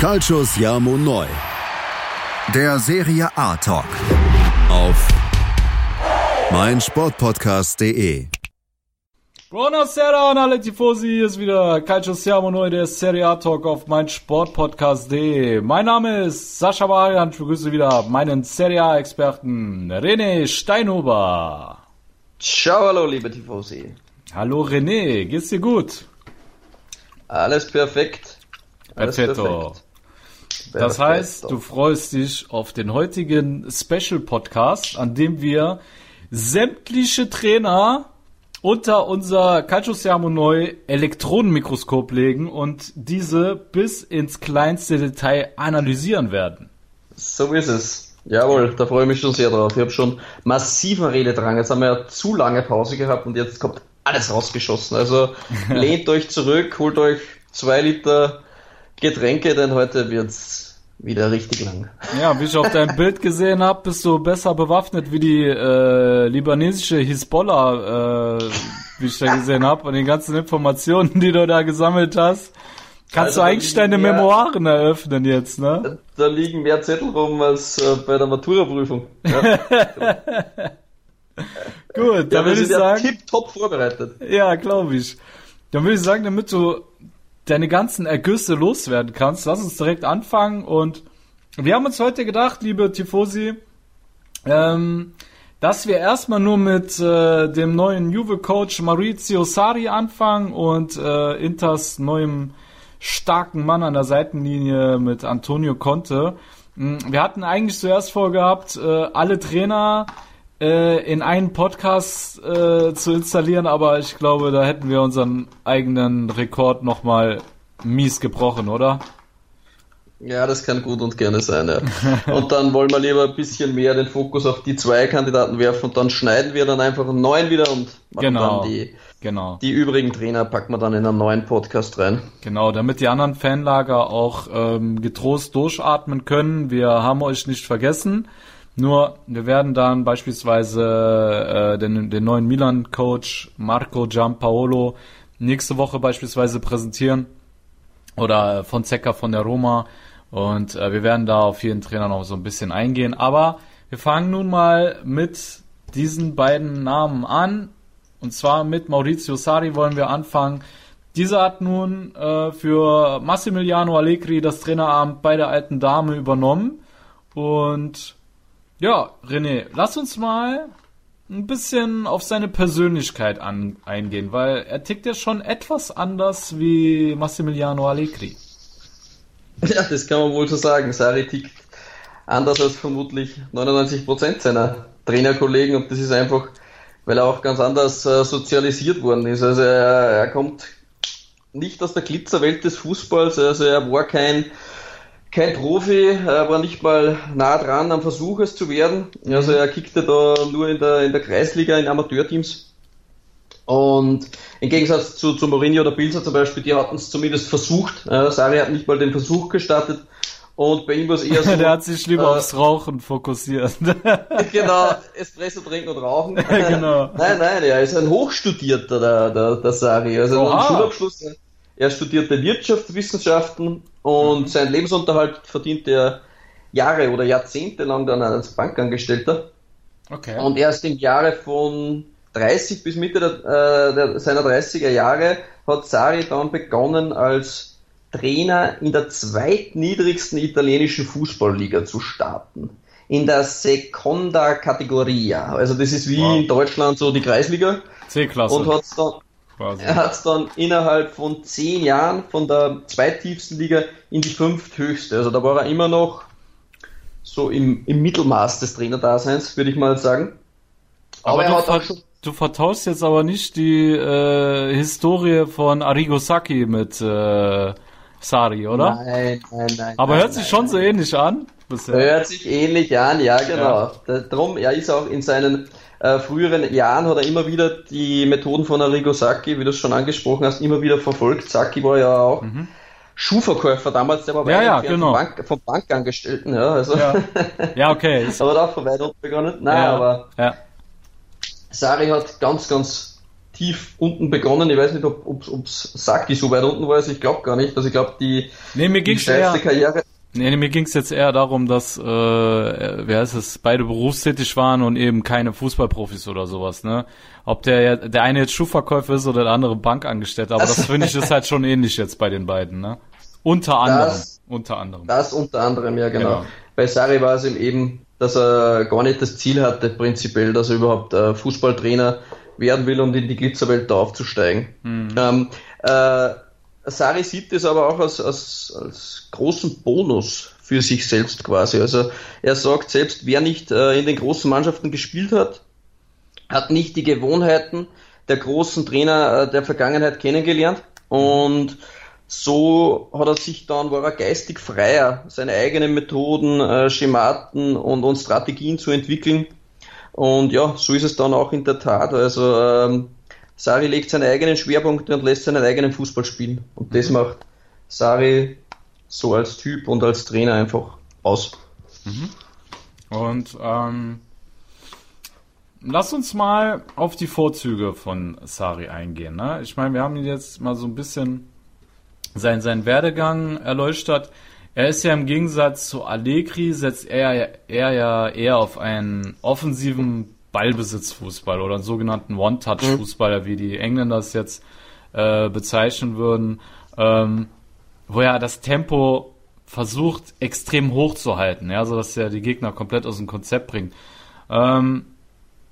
Calcius Jamo Neu. Der Serie A Talk. Auf meinsportpodcast.de. Buonasera an alle Tifosi, hier ist wieder Calcio Siamo Neu, der Serie A Talk auf meinsportpodcast.de. Mein Name ist Sascha Varian, ich begrüße wieder meinen Serie A Experten René Steinhuber. Ciao, hallo liebe Tifosi. Hallo René, geht's dir gut? Alles perfekt. Alles Perfetto. perfekt. Das heißt, du freust dich auf den heutigen Special Podcast, an dem wir sämtliche Trainer unter unser Calcio Siamo Neu Elektronenmikroskop legen und diese bis ins kleinste Detail analysieren werden. So ist es. Jawohl, da freue ich mich schon sehr drauf. Ich habe schon massiven Rededrang. Jetzt haben wir ja zu lange Pause gehabt und jetzt kommt alles rausgeschossen. Also lehnt euch zurück, holt euch zwei Liter Getränke, denn heute wird's wieder richtig lang. Ja, wie ich auf deinem Bild gesehen habe, bist du besser bewaffnet wie die äh, libanesische Hisbollah, äh, wie ich da gesehen habe, und den ganzen Informationen, die du da gesammelt hast. Kannst also, du eigentlich deine mehr, Memoiren eröffnen jetzt, ne? Da liegen mehr Zettel rum als äh, bei der Maturaprüfung. Ja. Gut, dann würde ich sagen. Tip top vorbereitet. Ja, glaube ich. Dann würde ich sagen, damit du deine ganzen Ergüsse loswerden kannst. Lass uns direkt anfangen und wir haben uns heute gedacht, liebe Tifosi, ähm, dass wir erstmal nur mit äh, dem neuen Juve-Coach Maurizio Sari anfangen und äh, Inters neuem starken Mann an der Seitenlinie mit Antonio Conte. Hm, wir hatten eigentlich zuerst vorgehabt, äh, alle Trainer äh, in einen Podcast äh, zu installieren, aber ich glaube, da hätten wir unseren eigenen Rekord nochmal mies gebrochen, oder? Ja, das kann gut und gerne sein, ja. und dann wollen wir lieber ein bisschen mehr den Fokus auf die zwei Kandidaten werfen und dann schneiden wir dann einfach einen neuen wieder und machen genau, dann die, genau. die übrigen Trainer packen wir dann in einen neuen Podcast rein. Genau, damit die anderen Fanlager auch ähm, getrost durchatmen können. Wir haben euch nicht vergessen. Nur, wir werden dann beispielsweise äh, den, den neuen Milan-Coach Marco Giampaolo nächste Woche beispielsweise präsentieren oder von Zecca von der Roma und äh, wir werden da auf jeden Trainer noch so ein bisschen eingehen. Aber wir fangen nun mal mit diesen beiden Namen an und zwar mit Maurizio Sari wollen wir anfangen. Dieser hat nun äh, für Massimiliano Allegri das Traineramt bei der alten Dame übernommen und ja, René, lass uns mal ein bisschen auf seine Persönlichkeit an, eingehen, weil er tickt ja schon etwas anders wie Massimiliano Allegri. Ja, das kann man wohl so sagen. Sari tickt anders als vermutlich 99% seiner Trainerkollegen und das ist einfach, weil er auch ganz anders äh, sozialisiert worden ist. Also er, er kommt nicht aus der Glitzerwelt des Fußballs, also er war kein kein Profi, er war nicht mal nah dran am Versuch es zu werden. Also er kickte da nur in der, in der Kreisliga in Amateurteams. Und im Gegensatz zu, zu Mourinho oder Pilzer zum Beispiel, die hatten es zumindest versucht. Äh, Sari hat nicht mal den Versuch gestartet. Und bei ihm war es eher so. Der hat sich lieber äh, aufs Rauchen fokussiert. genau, Espresso trinken und rauchen. genau. Nein, nein, er ist ein Hochstudierter, der, der, der Sari. Also Oha. ein Schulabschluss. Er studierte Wirtschaftswissenschaften und mhm. seinen Lebensunterhalt verdient er Jahre oder Jahrzehnte lang dann als Bankangestellter. Okay. Und erst im Jahre von 30 bis Mitte der, äh, der, seiner 30er Jahre hat Sari dann begonnen als Trainer in der zweitniedrigsten italienischen Fußballliga zu starten. In der Seconda Categoria. Also das ist wie wow. in Deutschland so die Kreisliga. C-Klasse. Und hat dann quasi. Er hat es dann innerhalb von zehn Jahren von der zweittiefsten Liga in die fünfthöchste. Also da war er immer noch so im, im Mittelmaß des Trainerdaseins, würde ich mal sagen. Aber, aber er hat schon Du vertauschst jetzt aber nicht die äh, Historie von Arrigo Sacchi mit äh, Sari, oder? Nein, nein, nein. Aber nein, hört sich schon so ähnlich an. Bisher. Hört sich ähnlich an, ja, genau. Ja. Darum, er ist auch in seinen äh, früheren Jahren hat er immer wieder die Methoden von Arrigo Sacchi, wie du es schon angesprochen hast, immer wieder verfolgt. Sacchi war ja auch mhm. Schuhverkäufer damals, der war bei ja, ja, genau. vom, Bank, vom Bankangestellten, ja, also. Ja, ja okay. aber auch von weit unten begonnen. Nein, ja, aber ja. Sari hat ganz, ganz tief unten begonnen. Ich weiß nicht, ob, ob, ob Saki so weit unten war, also ich glaube gar nicht. Also ich glaube, die, nee, mir die steilste Karriere. Nee, mir ging es jetzt eher darum, dass, äh, wer ist es, beide berufstätig waren und eben keine Fußballprofis oder sowas, ne? Ob der der eine jetzt Schuhverkäufer ist oder der andere Bankangestellter, aber das, das finde ich ist halt schon ähnlich jetzt bei den beiden, ne? Unter anderem. Das, unter anderem. Das unter anderem, ja genau. genau. Bei Sari war es eben, dass er gar nicht das Ziel hatte, prinzipiell, dass er überhaupt äh, Fußballtrainer werden will und in die Glitzerwelt da aufzusteigen. Mhm. Ähm, äh, Sari sieht das aber auch als, als, als großen Bonus für sich selbst quasi. Also er sagt selbst, wer nicht äh, in den großen Mannschaften gespielt hat, hat nicht die Gewohnheiten der großen Trainer äh, der Vergangenheit kennengelernt und so hat er sich dann, war er geistig freier, seine eigenen Methoden, äh, Schematen und, und Strategien zu entwickeln. Und ja, so ist es dann auch in der Tat. Also ähm, Sari legt seine eigenen Schwerpunkte und lässt seinen eigenen Fußball spielen. Und das mhm. macht Sari so als Typ und als Trainer einfach aus. Mhm. Und ähm, lass uns mal auf die Vorzüge von Sari eingehen. Ne? Ich meine, wir haben ihn jetzt mal so ein bisschen sein, sein Werdegang erleuchtet. Er ist ja im Gegensatz zu Allegri, setzt er, er ja eher auf einen offensiven Ballbesitzfußball oder einen sogenannten One-Touch-Fußballer, wie die Engländer es jetzt äh, bezeichnen würden, ähm, wo er das Tempo versucht extrem hoch zu halten, ja, so dass er die Gegner komplett aus dem Konzept bringt. Ähm,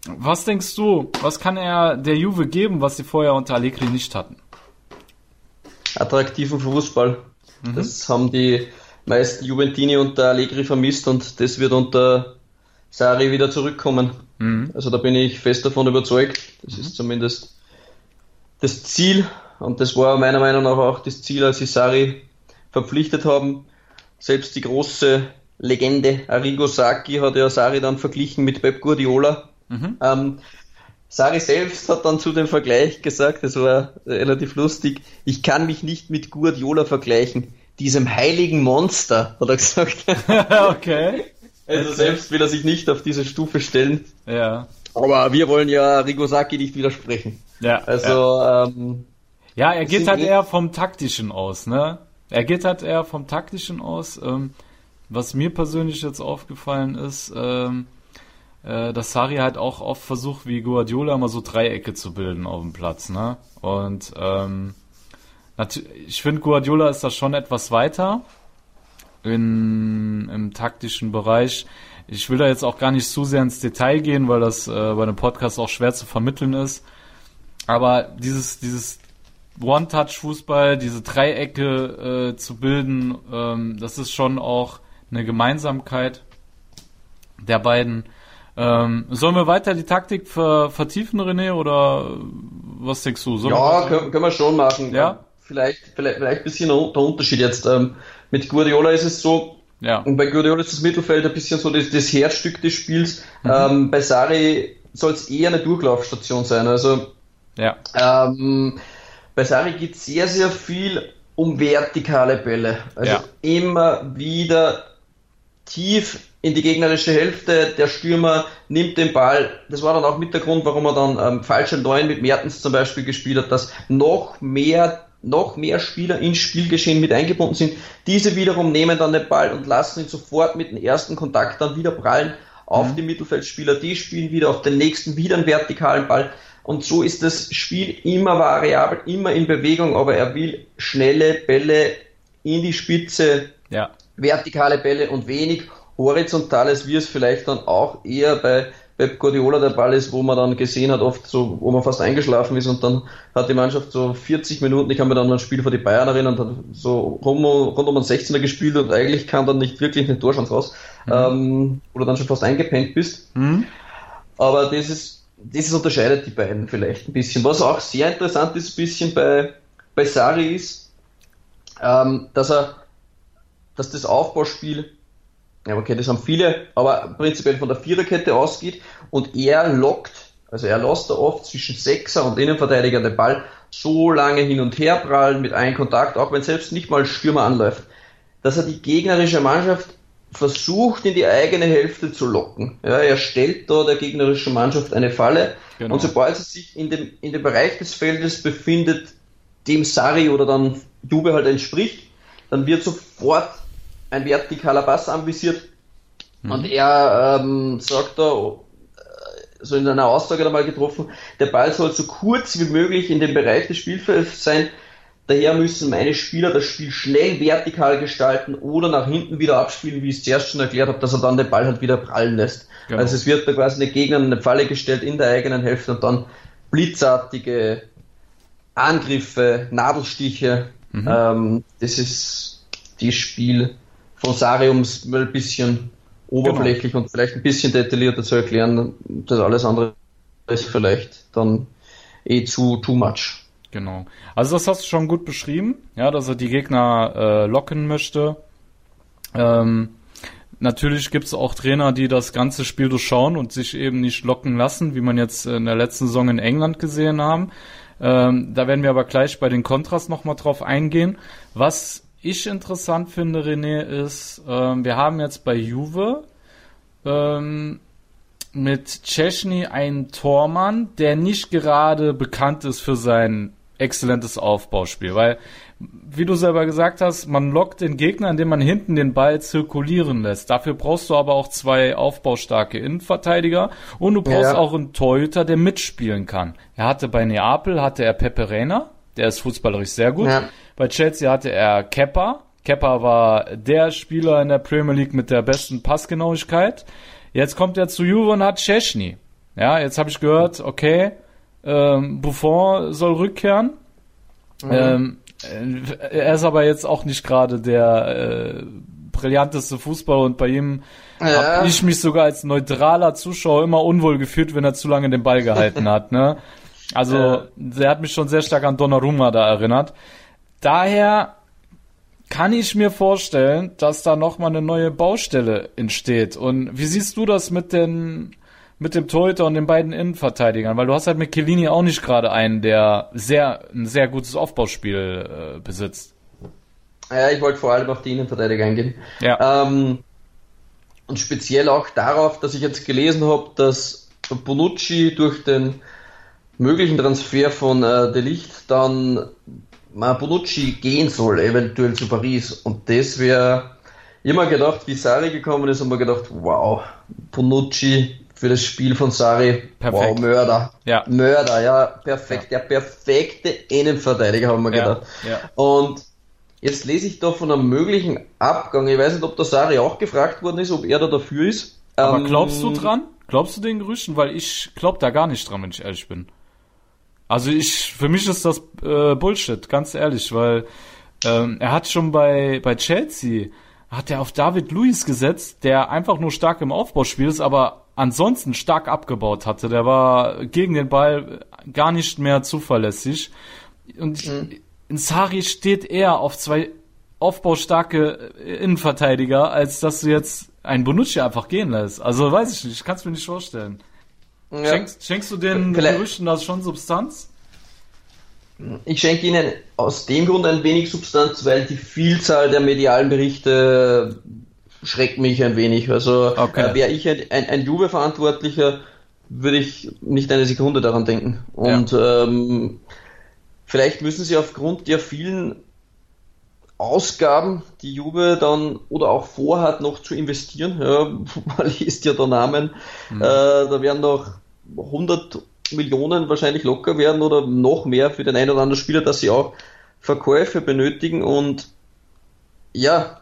was denkst du, was kann er der Juve geben, was sie vorher unter Allegri nicht hatten? Attraktiven Fußball. Mhm. Das haben die meisten Juventini unter Allegri vermisst und das wird unter Sari wieder zurückkommen. Mhm. Also da bin ich fest davon überzeugt. Das mhm. ist zumindest das Ziel und das war meiner Meinung nach auch das Ziel, als sie Sari verpflichtet haben. Selbst die große Legende Arrigo Sacchi hat ja Sari dann verglichen mit Pep Guardiola. Mhm. Ähm, Sari selbst hat dann zu dem Vergleich gesagt, das war relativ lustig, ich kann mich nicht mit Guardiola vergleichen, diesem heiligen Monster, hat er gesagt. okay. Also selbst will er sich nicht auf diese Stufe stellen. Ja. Aber wir wollen ja Rigosaki nicht widersprechen. Ja. Also, ja, ähm, ja er geht halt eher vom Taktischen aus, ne? Er geht halt eher vom Taktischen aus. Ähm, was mir persönlich jetzt aufgefallen ist, ähm, äh, dass Sari halt auch oft versucht, wie Guardiola immer so Dreiecke zu bilden auf dem Platz, ne? Und ähm, ich finde, Guardiola ist da schon etwas weiter in, im taktischen Bereich. Ich will da jetzt auch gar nicht zu sehr ins Detail gehen, weil das äh, bei einem Podcast auch schwer zu vermitteln ist. Aber dieses, dieses One-Touch-Fußball, diese Dreiecke äh, zu bilden, ähm, das ist schon auch eine Gemeinsamkeit der beiden. Ähm, sollen wir weiter die Taktik ver vertiefen, René, oder was denkst du? Sollen ja, können, können, wir schon machen. Ja? Vielleicht, vielleicht, vielleicht ein bisschen der Unterschied jetzt. Ähm, mit Guardiola ist es so, ja. und bei Guardiola ist das Mittelfeld ein bisschen so das, das Herzstück des Spiels. Mhm. Ähm, bei Sari soll es eher eine Durchlaufstation sein. Also ja. ähm, bei Sari geht sehr, sehr viel um vertikale Bälle. Also ja. immer wieder tief in die gegnerische Hälfte. Der Stürmer nimmt den Ball. Das war dann auch mit der Grund, warum er dann ähm, falsche Neun mit Mertens zum Beispiel gespielt hat, dass noch mehr noch mehr Spieler ins Spielgeschehen mit eingebunden sind. Diese wiederum nehmen dann den Ball und lassen ihn sofort mit dem ersten Kontakt dann wieder prallen auf mhm. die Mittelfeldspieler. Die spielen wieder auf den nächsten wieder einen vertikalen Ball. Und so ist das Spiel immer variabel, immer in Bewegung, aber er will schnelle Bälle in die Spitze, ja. vertikale Bälle und wenig horizontales, wie es vielleicht dann auch eher bei Pep Guardiola der Ball ist, wo man dann gesehen hat, oft so, wo man fast eingeschlafen ist und dann hat die Mannschaft so 40 Minuten, ich kann mir dann ein Spiel vor die Bayern erinnern, hat so rund, rund um einen 16er gespielt und eigentlich kam dann nicht wirklich eine Torschance raus, mhm. ähm, oder dann schon fast eingepennt bist. Mhm. Aber das ist, das ist unterscheidet die beiden vielleicht ein bisschen. Was auch sehr interessant ist, ein bisschen bei, bei Sari ist, ähm, dass er, dass das Aufbauspiel ja, okay, das haben viele, aber prinzipiell von der Viererkette ausgeht und er lockt, also er lässt da oft zwischen Sechser und Innenverteidiger den Ball so lange hin und her prallen mit einem Kontakt, auch wenn selbst nicht mal Stürmer anläuft, dass er die gegnerische Mannschaft versucht, in die eigene Hälfte zu locken. Ja, er stellt da der gegnerischen Mannschaft eine Falle genau. und sobald sie sich in dem, in dem Bereich des Feldes befindet, dem Sari oder dann Jube halt entspricht, dann wird sofort ein vertikaler Pass anvisiert mhm. und er ähm, sagt da, äh, so in einer Aussage einmal getroffen, der Ball soll so kurz wie möglich in dem Bereich des Spielfelds sein, Daher müssen meine Spieler das Spiel schnell vertikal gestalten oder nach hinten wieder abspielen, wie ich es zuerst schon erklärt habe, dass er dann den Ball halt wieder prallen lässt. Genau. Also es wird da quasi eine Gegner eine Falle gestellt in der eigenen Hälfte und dann blitzartige Angriffe, Nadelstiche. Mhm. Ähm, das ist das Spiel von Sariums mal ein bisschen oberflächlich genau. und vielleicht ein bisschen detaillierter zu erklären. Das alles andere ist vielleicht dann eh zu too much. Genau. Also das hast du schon gut beschrieben, ja, dass er die Gegner äh, locken möchte. Ähm, natürlich gibt es auch Trainer, die das ganze Spiel durchschauen und sich eben nicht locken lassen, wie man jetzt in der letzten Saison in England gesehen haben. Ähm, da werden wir aber gleich bei den Kontras nochmal drauf eingehen. Was ich interessant finde, René, ist, ähm, wir haben jetzt bei Juve ähm, mit Chesney einen Tormann, der nicht gerade bekannt ist für sein exzellentes Aufbauspiel, weil, wie du selber gesagt hast, man lockt den Gegner, indem man hinten den Ball zirkulieren lässt. Dafür brauchst du aber auch zwei aufbaustarke Innenverteidiger und du brauchst ja. auch einen Torhüter, der mitspielen kann. Er hatte bei Neapel, hatte er Pepe Reina, der ist fußballerisch sehr gut. Ja. Bei Chelsea hatte er Kepper. Kepper war der Spieler in der Premier League mit der besten Passgenauigkeit. Jetzt kommt er zu Juve und hat Chesney. Ja, jetzt habe ich gehört, okay, ähm, Buffon soll rückkehren. Mhm. Ähm, äh, er ist aber jetzt auch nicht gerade der äh, brillanteste Fußballer und bei ihm ja. habe ich mich sogar als neutraler Zuschauer immer unwohl gefühlt, wenn er zu lange den Ball gehalten hat. Ne? Also ja. der hat mich schon sehr stark an Donnarumma da erinnert. Daher kann ich mir vorstellen, dass da nochmal eine neue Baustelle entsteht. Und wie siehst du das mit den mit dem Torhüter und den beiden Innenverteidigern, weil du hast halt mit Kellini auch nicht gerade einen, der sehr ein sehr gutes Aufbauspiel äh, besitzt. Ja, ich wollte vor allem auf die Innenverteidiger eingehen. Ja. Ähm, und speziell auch darauf, dass ich jetzt gelesen habe, dass Bonucci durch den möglichen Transfer von äh, De Licht dann mal Bonucci gehen soll, eventuell zu Paris. Und das wäre immer gedacht, wie Sari gekommen ist, haben wir gedacht, wow, Bonucci für das Spiel von Sari. Perfekt. Wow, Mörder. Ja. Mörder, ja, perfekt. Ja. Der perfekte Innenverteidiger, haben wir ja. gedacht. Ja. Und jetzt lese ich da von einem möglichen Abgang. Ich weiß nicht, ob der Sari auch gefragt worden ist, ob er da dafür ist. Aber ähm, glaubst du dran? Glaubst du den Gerüchten? Weil ich glaub da gar nicht dran, wenn ich ehrlich bin. Also ich, für mich ist das äh, Bullshit, ganz ehrlich, weil ähm, er hat schon bei, bei Chelsea, hat er auf David Luiz gesetzt, der einfach nur stark im Aufbauspiel ist, aber ansonsten stark abgebaut hatte. Der war gegen den Ball gar nicht mehr zuverlässig. Und mhm. in Sari steht eher auf zwei aufbaustarke Innenverteidiger, als dass du jetzt einen Bonucci einfach gehen lässt. Also weiß ich nicht, ich kann es mir nicht vorstellen. Ja. Schenkst, schenkst du den Vielleicht. Gerüchten da schon Substanz? Ich schenke ihnen aus dem Grund ein wenig Substanz, weil die Vielzahl der medialen Berichte schreckt mich ein wenig. Also okay. äh, wäre ich ein, ein, ein Juve-Verantwortlicher, würde ich nicht eine Sekunde daran denken. Und ja. ähm, vielleicht müssen sie aufgrund der vielen Ausgaben, die Juve dann oder auch vorhat, noch zu investieren. Ja, man liest ja der Namen. Mhm. Äh, da werden noch 100 Millionen wahrscheinlich locker werden oder noch mehr für den einen oder anderen Spieler, dass sie auch Verkäufe benötigen und ja,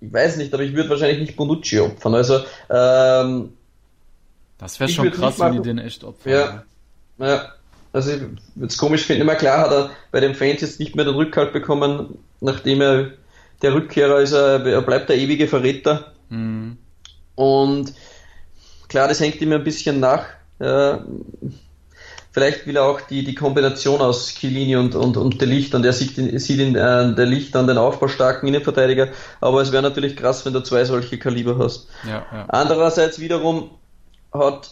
ich weiß nicht, aber ich würde wahrscheinlich nicht Bonucci opfern. Also, ähm, das wäre schon krass, wenn die den echt opfern. Ja, ja. Also, ich würde es komisch finden. Immer klar hat er bei den Fans jetzt nicht mehr den Rückhalt bekommen, nachdem er der Rückkehrer ist, er, er bleibt der ewige Verräter. Mhm. Und klar, das hängt ihm ein bisschen nach. Ja, Vielleicht will er auch die, die Kombination aus Chiellini und, und, und der Licht und er sieht, sieht in äh, der Licht an den aufbaustarken Innenverteidiger, aber es wäre natürlich krass, wenn du zwei solche Kaliber hast. Ja, ja. Andererseits wiederum hat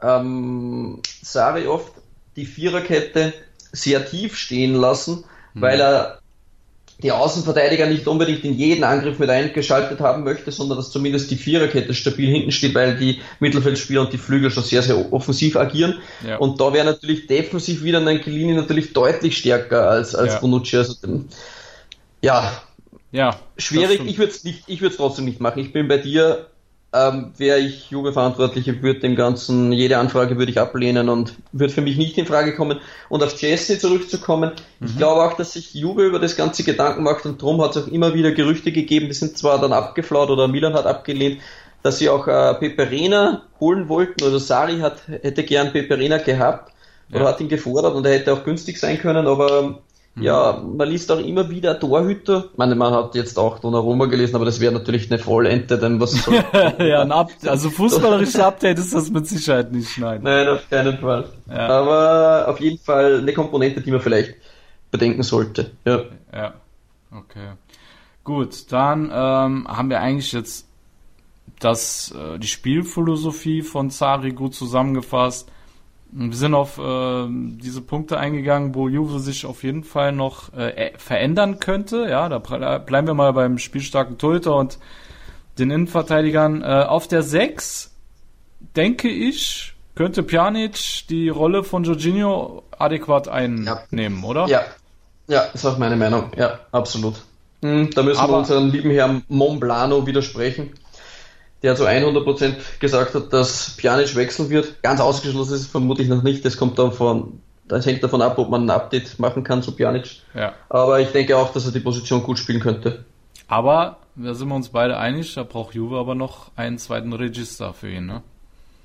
ähm, Sari oft die Viererkette sehr tief stehen lassen, mhm. weil er die Außenverteidiger nicht unbedingt in jeden Angriff mit eingeschaltet haben möchte, sondern dass zumindest die Viererkette stabil hinten steht, weil die Mittelfeldspieler und die Flügel schon sehr, sehr offensiv agieren. Ja. Und da wäre natürlich defensiv wieder ein Chiellini natürlich deutlich stärker als, als ja. Bonucci. Also, ja, ja, schwierig. Ich würde es nicht, ich würde es trotzdem nicht machen. Ich bin bei dir ähm, wäre ich Juve-Verantwortliche, würde dem Ganzen, jede Anfrage würde ich ablehnen und würde für mich nicht in Frage kommen. Und auf Jesse zurückzukommen, mhm. ich glaube auch, dass sich Juve über das Ganze Gedanken macht und darum hat es auch immer wieder Gerüchte gegeben, die sind zwar dann abgeflaut oder Milan hat abgelehnt, dass sie auch äh, Peperena holen wollten oder Sari hat, hätte gern Peperena gehabt oder ja. hat ihn gefordert und er hätte auch günstig sein können, aber Mhm. Ja, man liest auch immer wieder Torhüter. Ich meine, man hat jetzt auch Donnarumma gelesen, aber das wäre natürlich eine Vollente, denn was soll Ja, ein Update, also fußballerisches Update ist das mit Sicherheit nicht, nein. Nein, auf keinen Fall. Ja. Aber auf jeden Fall eine Komponente, die man vielleicht bedenken sollte. Ja. Ja. Okay. Gut, dann ähm, haben wir eigentlich jetzt das, äh, die Spielphilosophie von Zari gut zusammengefasst. Wir sind auf äh, diese Punkte eingegangen, wo Juve sich auf jeden Fall noch äh, verändern könnte. Ja, da bleiben wir mal beim spielstarken Torhüter und den Innenverteidigern. Äh, auf der 6, denke ich, könnte Pjanic die Rolle von Jorginho adäquat einnehmen, ja. oder? Ja. Ja, ist auch meine Meinung. Ja, absolut. Hm, da müssen Aber wir unseren lieben Herrn Monblano widersprechen der zu 100% gesagt hat, dass Pjanic wechseln wird. Ganz ausgeschlossen ist es vermutlich noch nicht. Das kommt davon, das hängt davon ab, ob man ein Update machen kann zu Pjanic. Ja. Aber ich denke auch, dass er die Position gut spielen könnte. Aber da sind wir uns beide einig, da braucht Juve aber noch einen zweiten Register für ihn, ne?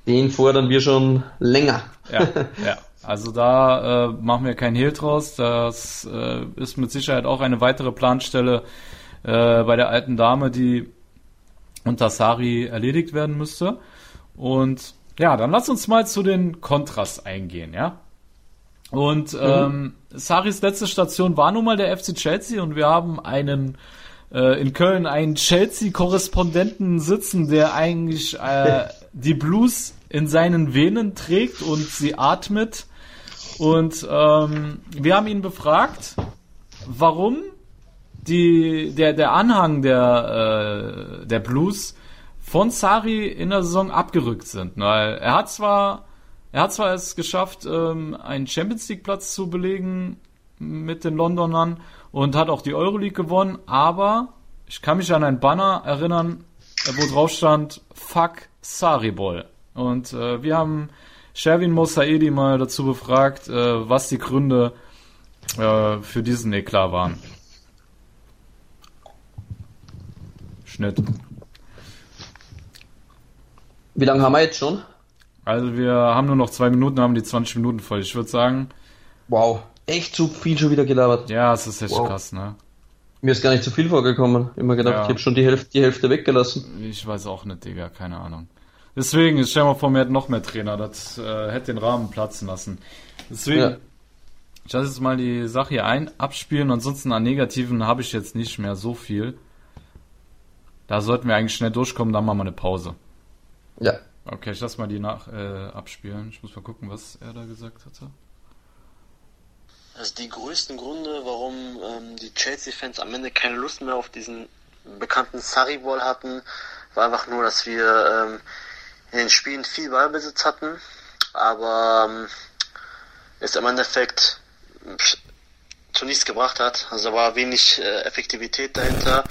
Den fordern wir schon länger. Ja, ja. Also da äh, machen wir kein Hehl draus. Das äh, ist mit Sicherheit auch eine weitere Planstelle äh, bei der alten Dame, die unter Sari erledigt werden müsste. Und ja, dann lass uns mal zu den Kontras eingehen, ja. Und mhm. ähm, Saris letzte Station war nun mal der FC Chelsea und wir haben einen äh, in Köln einen Chelsea-Korrespondenten sitzen, der eigentlich äh, die Blues in seinen Venen trägt und sie atmet. Und ähm, wir haben ihn befragt, warum die, der, der Anhang der, äh, der Blues von Sari in der Saison abgerückt sind. Weil er hat zwar, er hat zwar es geschafft, ähm, einen Champions League Platz zu belegen mit den Londonern und hat auch die Euroleague gewonnen, aber ich kann mich an ein Banner erinnern, wo drauf stand, fuck Saribol. Und äh, wir haben Sherwin Mosaedi mal dazu befragt, äh, was die Gründe äh, für diesen Eklat waren. Schnitt. Wie lange haben wir jetzt schon? Also wir haben nur noch zwei Minuten, haben die 20 Minuten voll. Ich würde sagen. Wow, echt zu viel schon wieder gelabert. Ja, es ist echt wow. krass, ne? Mir ist gar nicht zu viel vorgekommen. Immer gedacht, ja. ich habe schon die Hälfte, die Hälfte weggelassen. Ich weiß auch nicht, Digga, keine Ahnung. Deswegen, ich stell mal vor, mir hätte noch mehr Trainer, das äh, hätte den Rahmen platzen lassen. Deswegen, ja. ich lasse jetzt mal die Sache hier ein, abspielen, ansonsten an Negativen habe ich jetzt nicht mehr so viel. Da sollten wir eigentlich schnell durchkommen, dann machen wir eine Pause. Ja. Okay, ich lass mal die nach äh, abspielen. Ich muss mal gucken, was er da gesagt hatte. Also die größten Gründe, warum ähm, die Chelsea-Fans am Ende keine Lust mehr auf diesen bekannten Sarri-Ball hatten, war einfach nur, dass wir ähm, in den Spielen viel Ballbesitz hatten, aber ähm, es im Endeffekt zu nichts gebracht hat. Also da war wenig äh, Effektivität dahinter.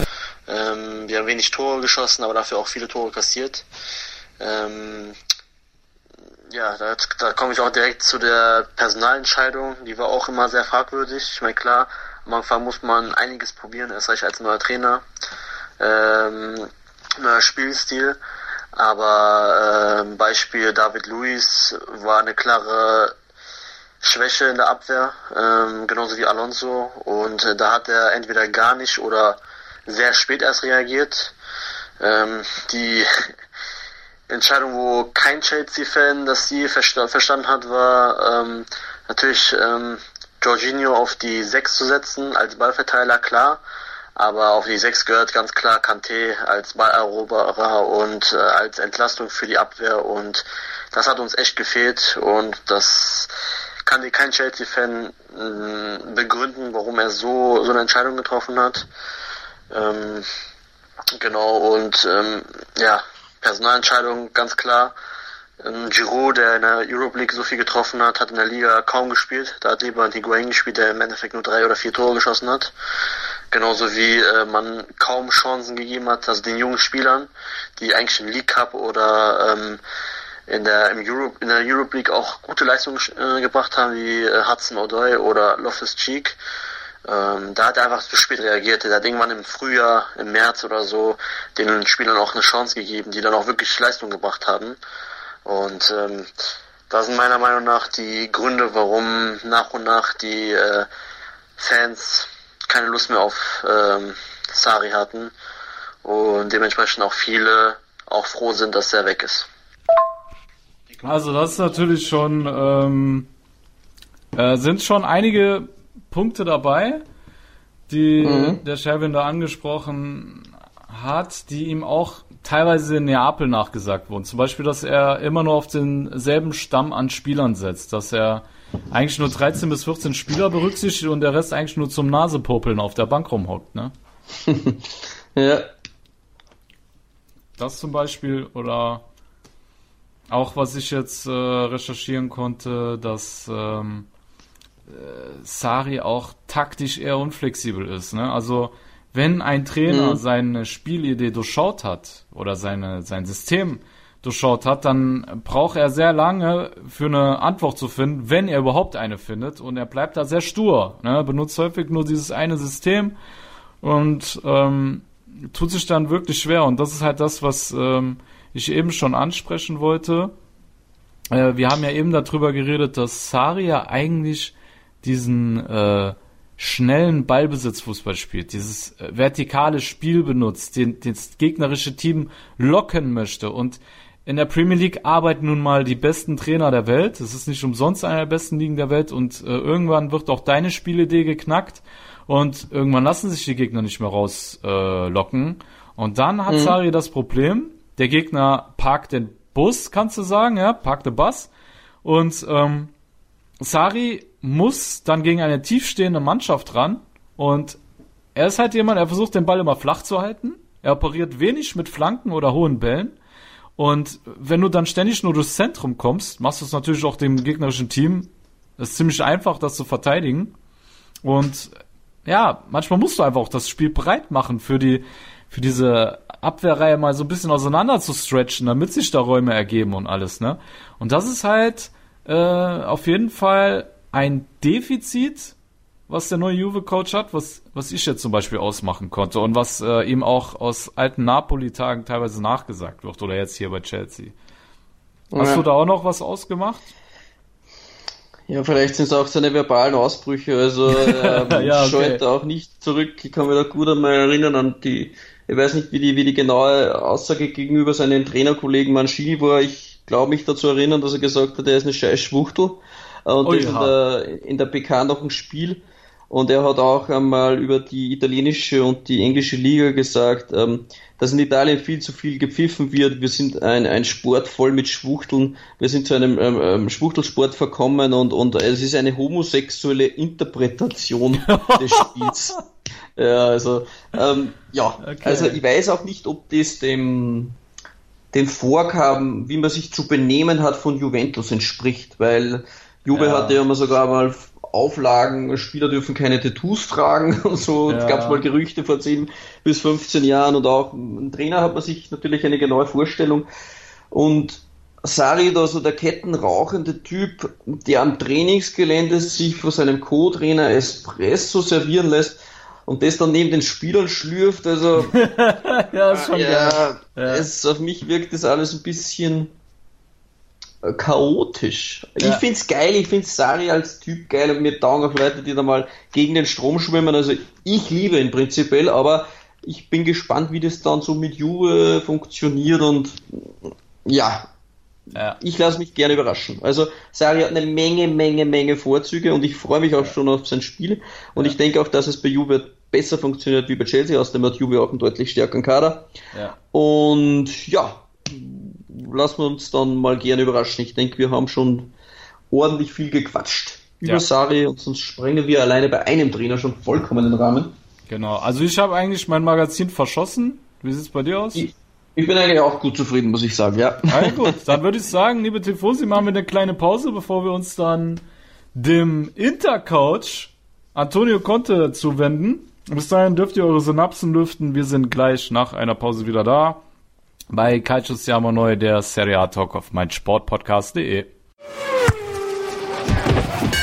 Ähm, wir haben wenig Tore geschossen, aber dafür auch viele Tore kassiert. Ähm, ja, da, da komme ich auch direkt zu der Personalentscheidung. Die war auch immer sehr fragwürdig. Ich meine, klar, am Anfang muss man einiges probieren, erst recht als neuer Trainer. Ähm, neuer Spielstil. Aber äh, Beispiel David Luiz war eine klare Schwäche in der Abwehr, ähm, genauso wie Alonso. Und äh, da hat er entweder gar nicht oder sehr spät erst reagiert. Ähm, die Entscheidung, wo kein Chelsea-Fan das Ziel versta verstanden hat, war ähm, natürlich ähm, Jorginho auf die 6 zu setzen als Ballverteiler, klar. Aber auf die 6 gehört ganz klar Kanté als Balleroberer und äh, als Entlastung für die Abwehr und das hat uns echt gefehlt und das kann dir kein Chelsea-Fan äh, begründen, warum er so, so eine Entscheidung getroffen hat. Ähm, genau, und ähm, ja, Personalentscheidung ganz klar. Ähm, Giroud, der in der Europe League so viel getroffen hat, hat in der Liga kaum gespielt. Da hat lieber ein Higuain gespielt, der im Endeffekt nur drei oder vier Tore geschossen hat. Genauso wie äh, man kaum Chancen gegeben hat, also den jungen Spielern, die eigentlich im League Cup oder ähm, in der im Europe in der Europe League auch gute Leistungen äh, gebracht haben, wie äh, Hudson O'Doy oder Loftus Cheek. Ähm, da hat er einfach zu spät reagiert. Er hat irgendwann im Frühjahr, im März oder so, den Spielern auch eine Chance gegeben, die dann auch wirklich Leistung gebracht haben. Und ähm, da sind meiner Meinung nach die Gründe, warum nach und nach die äh, Fans keine Lust mehr auf ähm, Sari hatten und dementsprechend auch viele auch froh sind, dass er weg ist. Also das ist natürlich schon ähm, äh, sind schon einige Punkte dabei, die mhm. der Sherwin da angesprochen hat, die ihm auch teilweise in Neapel nachgesagt wurden. Zum Beispiel, dass er immer nur auf denselben Stamm an Spielern setzt, dass er eigentlich nur 13 bis 14 Spieler berücksichtigt und der Rest eigentlich nur zum Nasepopeln auf der Bank rumhockt, ne? ja. Das zum Beispiel oder auch was ich jetzt äh, recherchieren konnte, dass ähm, äh, Sari auch taktisch eher unflexibel ist. Ne? Also wenn ein Trainer mhm. seine Spielidee durchschaut hat oder seine, sein System durchschaut hat, dann braucht er sehr lange für eine Antwort zu finden, wenn er überhaupt eine findet. Und er bleibt da sehr stur. Ne? Benutzt häufig nur dieses eine System und ähm, tut sich dann wirklich schwer. Und das ist halt das, was ähm, ich eben schon ansprechen wollte. Äh, wir haben ja eben darüber geredet, dass Saria eigentlich diesen äh, schnellen Ballbesitzfußball spielt, dieses äh, vertikale Spiel benutzt, den, das gegnerische Team locken möchte. Und in der Premier League arbeiten nun mal die besten Trainer der Welt. Es ist nicht umsonst einer der besten Ligen der Welt und äh, irgendwann wird auch deine Spielidee geknackt und irgendwann lassen sich die Gegner nicht mehr rauslocken. Äh, und dann hat mhm. Sari das Problem, der Gegner parkt den Bus, kannst du sagen, ja, parkt den Bus. Und ähm, Sari muss dann gegen eine tiefstehende Mannschaft ran. Und er ist halt jemand, er versucht den Ball immer flach zu halten. Er operiert wenig mit Flanken oder hohen Bällen. Und wenn du dann ständig nur durchs Zentrum kommst, machst du es natürlich auch dem gegnerischen Team. Es ist ziemlich einfach, das zu verteidigen. Und ja, manchmal musst du einfach auch das Spiel breit machen für die, für diese Abwehrreihe mal so ein bisschen auseinander zu stretchen, damit sich da Räume ergeben und alles, ne? Und das ist halt äh, auf jeden Fall ein Defizit, was der neue Juve-Coach hat, was, was ich jetzt zum Beispiel ausmachen konnte und was äh, ihm auch aus alten Napoli-Tagen teilweise nachgesagt wird oder jetzt hier bei Chelsea. Hast ja. du da auch noch was ausgemacht? Ja, vielleicht sind es auch seine verbalen Ausbrüche, also ähm, ja, okay. scheut auch nicht zurück. Ich kann mich da gut einmal erinnern an die ich weiß nicht, wie die, wie die genaue Aussage gegenüber seinen Trainerkollegen Mancini war. Ich glaube mich dazu erinnern, dass er gesagt hat, er ist eine scheiß Schwuchtel. Und oh, ja. in, der, in der PK noch ein Spiel. Und er hat auch einmal über die italienische und die englische Liga gesagt, ähm, dass in Italien viel zu viel gepfiffen wird. Wir sind ein, ein Sport voll mit Schwuchteln. Wir sind zu einem ähm, ähm Schwuchtelsport verkommen und, und es ist eine homosexuelle Interpretation des Spiels. Ja, also, ähm, ja, okay. also ich weiß auch nicht, ob das dem, dem Vorgaben, wie man sich zu benehmen hat, von Juventus entspricht, weil Juve ja. hatte ja immer sogar mal Auflagen, Spieler dürfen keine Tattoos tragen und so. Ja. Gab es mal Gerüchte vor 10 bis 15 Jahren und auch ein Trainer hat man sich natürlich eine genaue Vorstellung. Und Sari, da so der kettenrauchende Typ, der am Trainingsgelände sich von seinem Co-Trainer Espresso servieren lässt, und das dann neben den Spielern schlürft, also ja, ist schon ja, ja. Es, auf mich wirkt das alles ein bisschen chaotisch. Ja. Ich find's geil, ich find Sari als Typ geil und mir taugen auch Leute, die da mal gegen den Strom schwimmen. Also ich liebe ihn prinzipiell, aber ich bin gespannt, wie das dann so mit Juve funktioniert und ja, ja. Ich lasse mich gerne überraschen. Also Sari hat eine Menge, Menge, Menge Vorzüge und ich freue mich auch schon auf sein Spiel. Und ja. ich denke auch, dass es bei Juve besser funktioniert wie bei Chelsea, außerdem hat Juve auch einen deutlich stärkeren Kader. Und ja, lassen wir uns dann mal gerne überraschen. Ich denke, wir haben schon ordentlich viel gequatscht über Ja. Sari und sonst sprengen wir alleine bei einem Trainer schon vollkommen den Rahmen. Genau. Also ich habe eigentlich mein Magazin verschossen. Wie sieht's bei dir aus? Ich, ich bin eigentlich auch gut zufrieden, muss ich sagen, ja. Na gut, dann würde ich sagen, liebe Tifosi, machen wir eine kleine Pause, bevor wir uns dann dem Intercoach Antonio Conte zuwenden. Bis dahin dürft ihr eure Synapsen lüften. Wir sind gleich nach einer Pause wieder da bei Calcio Siamo Neu, der Serie A Talk auf meinsportpodcast.de.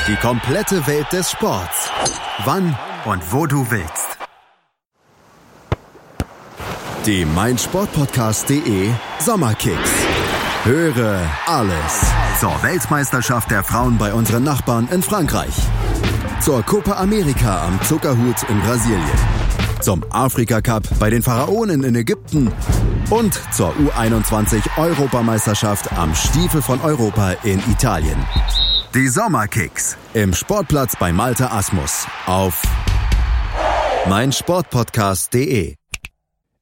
Die komplette Welt des Sports. Wann und wo du willst. Die meinsportpodcast.de Sommerkicks. Höre alles zur Weltmeisterschaft der Frauen bei unseren Nachbarn in Frankreich. Zur Copa America am Zuckerhut in Brasilien. Zum Afrika Cup bei den Pharaonen in Ägypten. Und zur U21 Europameisterschaft am Stiefel von Europa in Italien. Die Sommerkicks im Sportplatz bei Malte Asmus auf meinsportpodcast.de.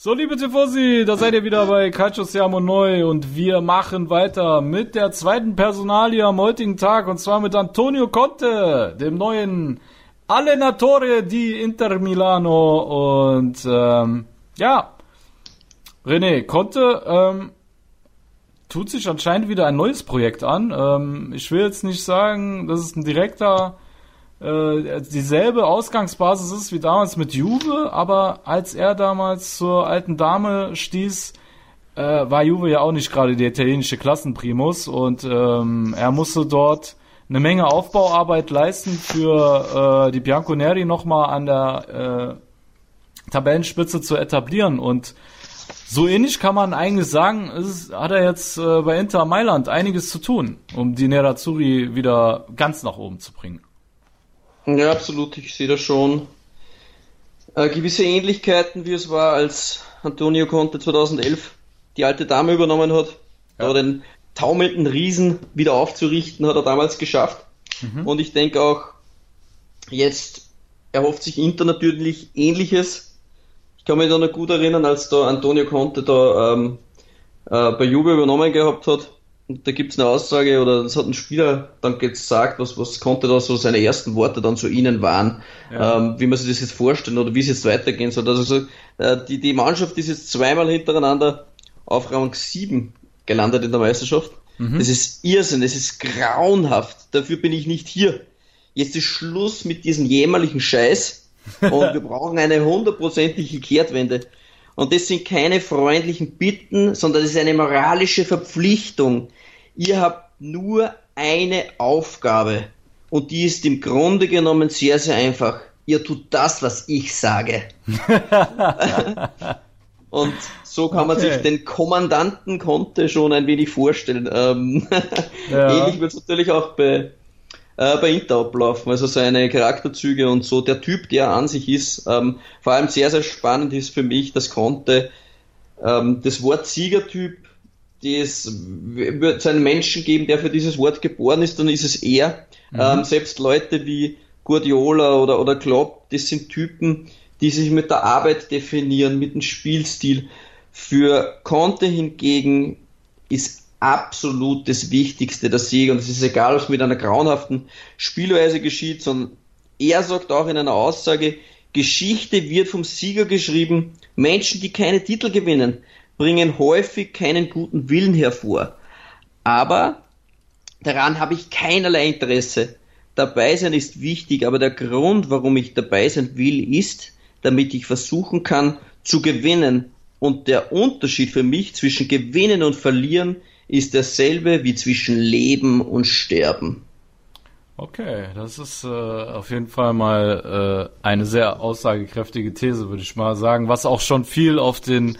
So, liebe Tifosi, da seid ihr wieder bei Calcio Neu und wir machen weiter mit der zweiten Personalie am heutigen Tag und zwar mit Antonio Conte, dem neuen Allenatore di Inter Milano und ähm, ja, René, Conte ähm, tut sich anscheinend wieder ein neues Projekt an. Ähm, ich will jetzt nicht sagen, dass es ein direkter äh, dieselbe Ausgangsbasis ist wie damals mit Juve, aber als er damals zur alten Dame stieß, äh, war Juve ja auch nicht gerade der italienische Klassenprimus und ähm, er musste dort eine Menge Aufbauarbeit leisten für äh, die Bianconeri nochmal an der äh, Tabellenspitze zu etablieren und so ähnlich kann man eigentlich sagen, ist, hat er jetzt äh, bei Inter Mailand einiges zu tun, um die Nerazzurri wieder ganz nach oben zu bringen. Ja, absolut. Ich sehe da schon äh, gewisse Ähnlichkeiten, wie es war, als Antonio Conte 2011 die alte Dame übernommen hat. Ja. Da den taumelnden Riesen wieder aufzurichten, hat er damals geschafft. Und ich denke auch, jetzt erhofft sich Inter natürlich Ähnliches. Ich kann mich da noch gut erinnern, als da Antonio Conte da ähm, äh, bei Juve übernommen gehabt hat. Und da gibt's eine Aussage, oder das hat ein Spieler dann gesagt, was, was konnte da so seine ersten Worte dann zu ihnen waren, Ja. ähm, wie man sich das jetzt vorstellen oder wie es jetzt weitergehen soll. Also so, äh, die, die Mannschaft ist jetzt zweimal hintereinander auf Rang 7 gelandet in der Meisterschaft. Das ist Irrsinn, das ist grauenhaft. Dafür bin ich nicht hier. Jetzt ist Schluss mit diesem jämmerlichen Scheiß und wir brauchen eine hundertprozentige Kehrtwende. Und das sind keine freundlichen Bitten, sondern das ist eine moralische Verpflichtung. Ihr habt nur eine Aufgabe und die ist im Grunde genommen sehr, sehr einfach. Ihr tut das, was ich sage. und so kann man Okay. sich den Kommandanten Conte schon ein wenig vorstellen. Ähm, Ja. Ähnlich wird es natürlich auch bei, äh, bei Inter ablaufen. Also seine Charakterzüge und so. Der Typ, der er an sich ist, ähm, vor allem sehr, sehr spannend ist für mich, dass Conte ähm, das Wort Siegertyp, das wird es einen Menschen geben, der für dieses Wort geboren ist, dann ist es er. Ähm, selbst Leute wie Guardiola oder, oder Klopp, das sind Typen, die sich mit der Arbeit definieren, mit dem Spielstil. Für Conte hingegen ist absolut das Wichtigste der Sieg und es ist egal, ob es mit einer grauenhaften Spielweise geschieht, sondern er sagt auch in einer Aussage, Geschichte wird vom Sieger geschrieben. Menschen, die keine Titel gewinnen, bringen häufig keinen guten Willen hervor. Aber daran habe ich keinerlei Interesse. Dabei sein ist wichtig, aber der Grund, warum ich dabei sein will, ist, damit ich versuchen kann zu gewinnen. Und der Unterschied für mich zwischen gewinnen und verlieren ist derselbe wie zwischen Leben und Sterben. Okay, das ist äh, auf jeden Fall mal äh, eine sehr aussagekräftige These, würde ich mal sagen, was auch schon viel auf den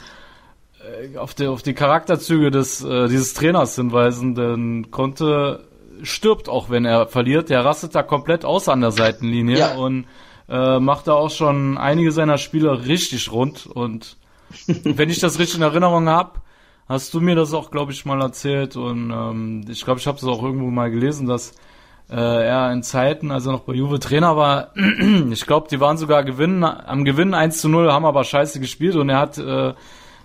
auf die, auf die Charakterzüge des äh, dieses Trainers hinweisen, denn konnte stirbt auch, wenn er verliert. Der rastet da komplett aus an der Seitenlinie ja. und äh, macht da auch schon einige seiner Spiele richtig rund. Und wenn ich das richtig in Erinnerung habe, hast du mir das auch, glaube ich, mal erzählt. Und ähm, ich glaube, ich habe es auch irgendwo mal gelesen, dass äh, er in Zeiten, als er noch bei Juve Trainer war, ich glaube, die waren sogar gewinnen, am Gewinnen 1 zu 0, haben aber scheiße gespielt und er hat äh,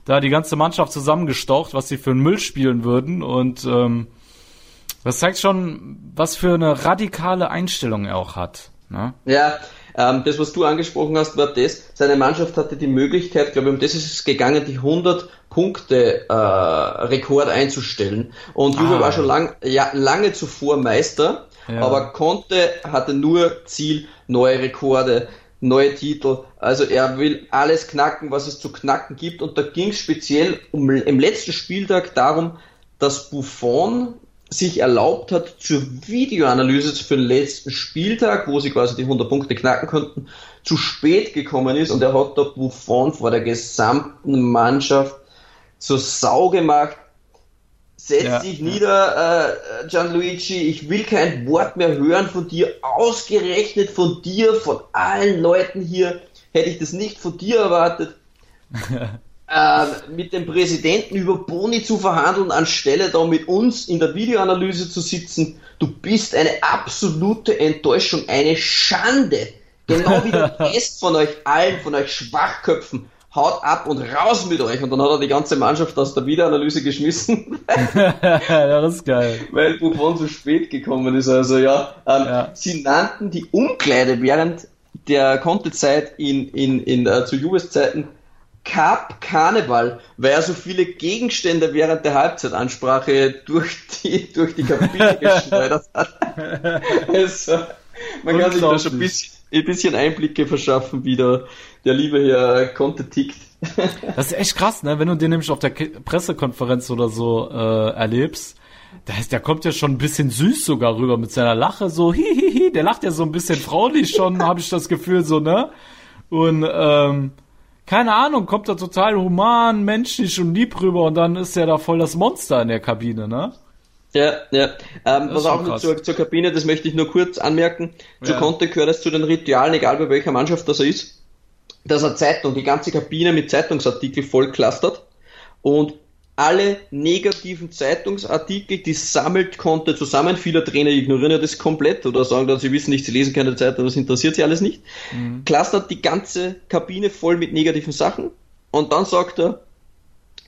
da die ganze Mannschaft zusammengestaucht, was sie für einen Müll spielen würden. Und ähm, das zeigt schon, was für eine radikale Einstellung er auch hat. Ne? Ja, ähm, das, was du angesprochen hast, war das. Seine Mannschaft hatte die Möglichkeit, glaube ich, um das ist es gegangen, die 100 Punkte äh, Rekord einzustellen. Und Juve ah. war schon lang, ja, lange zuvor Meister, ja. aber konnte, hatte nur Ziel, neue Rekorde, neue Titel. Also er will alles knacken, was es zu knacken gibt. Und da ging es speziell um, im letzten Spieltag darum, dass Buffon sich erlaubt hat, zur Videoanalyse für den letzten Spieltag, wo sie quasi die 100 Punkte knacken konnten, zu spät gekommen ist und er hat da Buffon vor der gesamten Mannschaft zur Sau gemacht. Setz ja. dich nieder, äh, Gianluigi, ich will kein Wort mehr hören von dir, ausgerechnet von dir, von allen Leuten hier, hätte ich das nicht von dir erwartet. äh, mit dem Präsidenten über Boni zu verhandeln, anstelle da mit uns in der Videoanalyse zu sitzen. Du bist eine absolute Enttäuschung, eine Schande. Genau wie der Rest von euch allen, von euch Schwachköpfen. Haut ab und raus mit euch. Und dann hat er die ganze Mannschaft aus der Videoanalyse geschmissen. ja, das ist geil. Weil Buffon zu spät gekommen ist. Also ja, ähm, ja. sie nannten die Umkleide während der Kontezeit in, in, in, äh, zu Juves Zeiten Cup Karneval, weil er so viele Gegenstände während der Halbzeitansprache durch die, durch die Kabine geschleudert hat. also, man kann sich da schon ein bisschen, ein bisschen Einblicke verschaffen, wie der, der liebe Herr Conte tickt. das ist echt krass, ne? Wenn du den nämlich auf der Pressekonferenz oder so äh, erlebst, da ist, der kommt ja schon ein bisschen süß sogar rüber mit seiner Lache, so hihihi, der lacht ja so ein bisschen fraulich schon, habe ich das Gefühl, so, ne? Und ähm, keine Ahnung, kommt da total human, menschlich und lieb rüber und dann ist ja da voll das Monster in der Kabine, ne? Ja, ja. Ähm, was auch noch zur, zur, Kabine, das möchte ich nur kurz anmerken. Zu ja. Conte gehört es zu den Ritualen, egal bei welcher Mannschaft das er ist, dass er Zeitung, die ganze Kabine mit Zeitungsartikel voll clustert und alle negativen Zeitungsartikel, die sammelt konnte, zusammen. Viele Trainer ignorieren ja das komplett oder sagen dann, sie wissen nicht, sie lesen keine Zeitung, das interessiert sie alles nicht. Mhm. Clustert die ganze Kabine voll mit negativen Sachen und dann sagt er,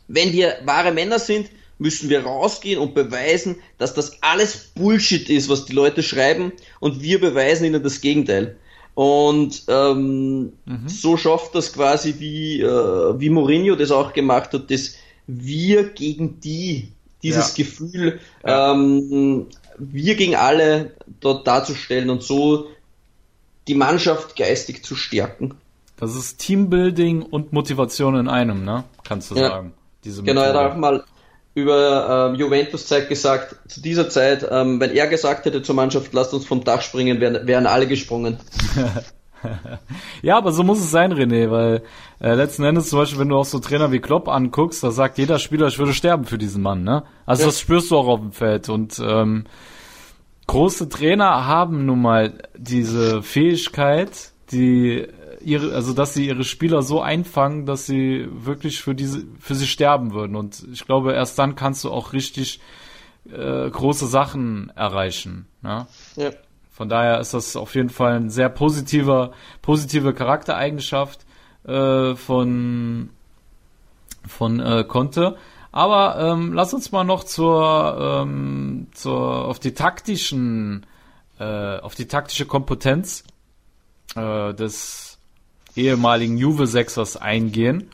wenn wir wahre Männer sind, müssen wir rausgehen und beweisen, dass das alles Bullshit ist, was die Leute schreiben und wir beweisen ihnen das Gegenteil. Und ähm, mhm. so schafft das quasi, wie, äh, wie Mourinho das auch gemacht hat, das wir gegen die, dieses ja. Gefühl, ja. Ähm, wir gegen alle dort darzustellen und so die Mannschaft geistig zu stärken. Das ist Teambuilding und Motivation in einem, ne? Kannst du ja. sagen. Diese genau, er hat auch mal über ähm, Juventus-Zeit gesagt, zu dieser Zeit, ähm, wenn er gesagt hätte zur Mannschaft, lasst uns vom Dach springen, wären, wären alle gesprungen. ja, aber so muss es sein, René, weil äh, letzten Endes zum Beispiel, wenn du auch so Trainer wie Klopp anguckst, da sagt jeder Spieler, ich würde sterben für diesen Mann, ne? Also ja. das spürst du auch auf dem Feld und ähm, große Trainer haben nun mal diese Fähigkeit, die ihre, also dass sie ihre Spieler so einfangen, dass sie wirklich für diese, für sie sterben würden. Und ich glaube, erst dann kannst du auch richtig äh, große Sachen erreichen. Ne? Ja. Von daher ist das auf jeden Fall ein sehr positiver, positive Charaktereigenschaft äh, von von äh, Conte. Aber ähm, lass uns mal noch zur, ähm, zur auf die taktischen, äh, auf die taktische Kompetenz äh, des ehemaligen Juve Sechsers eingehen.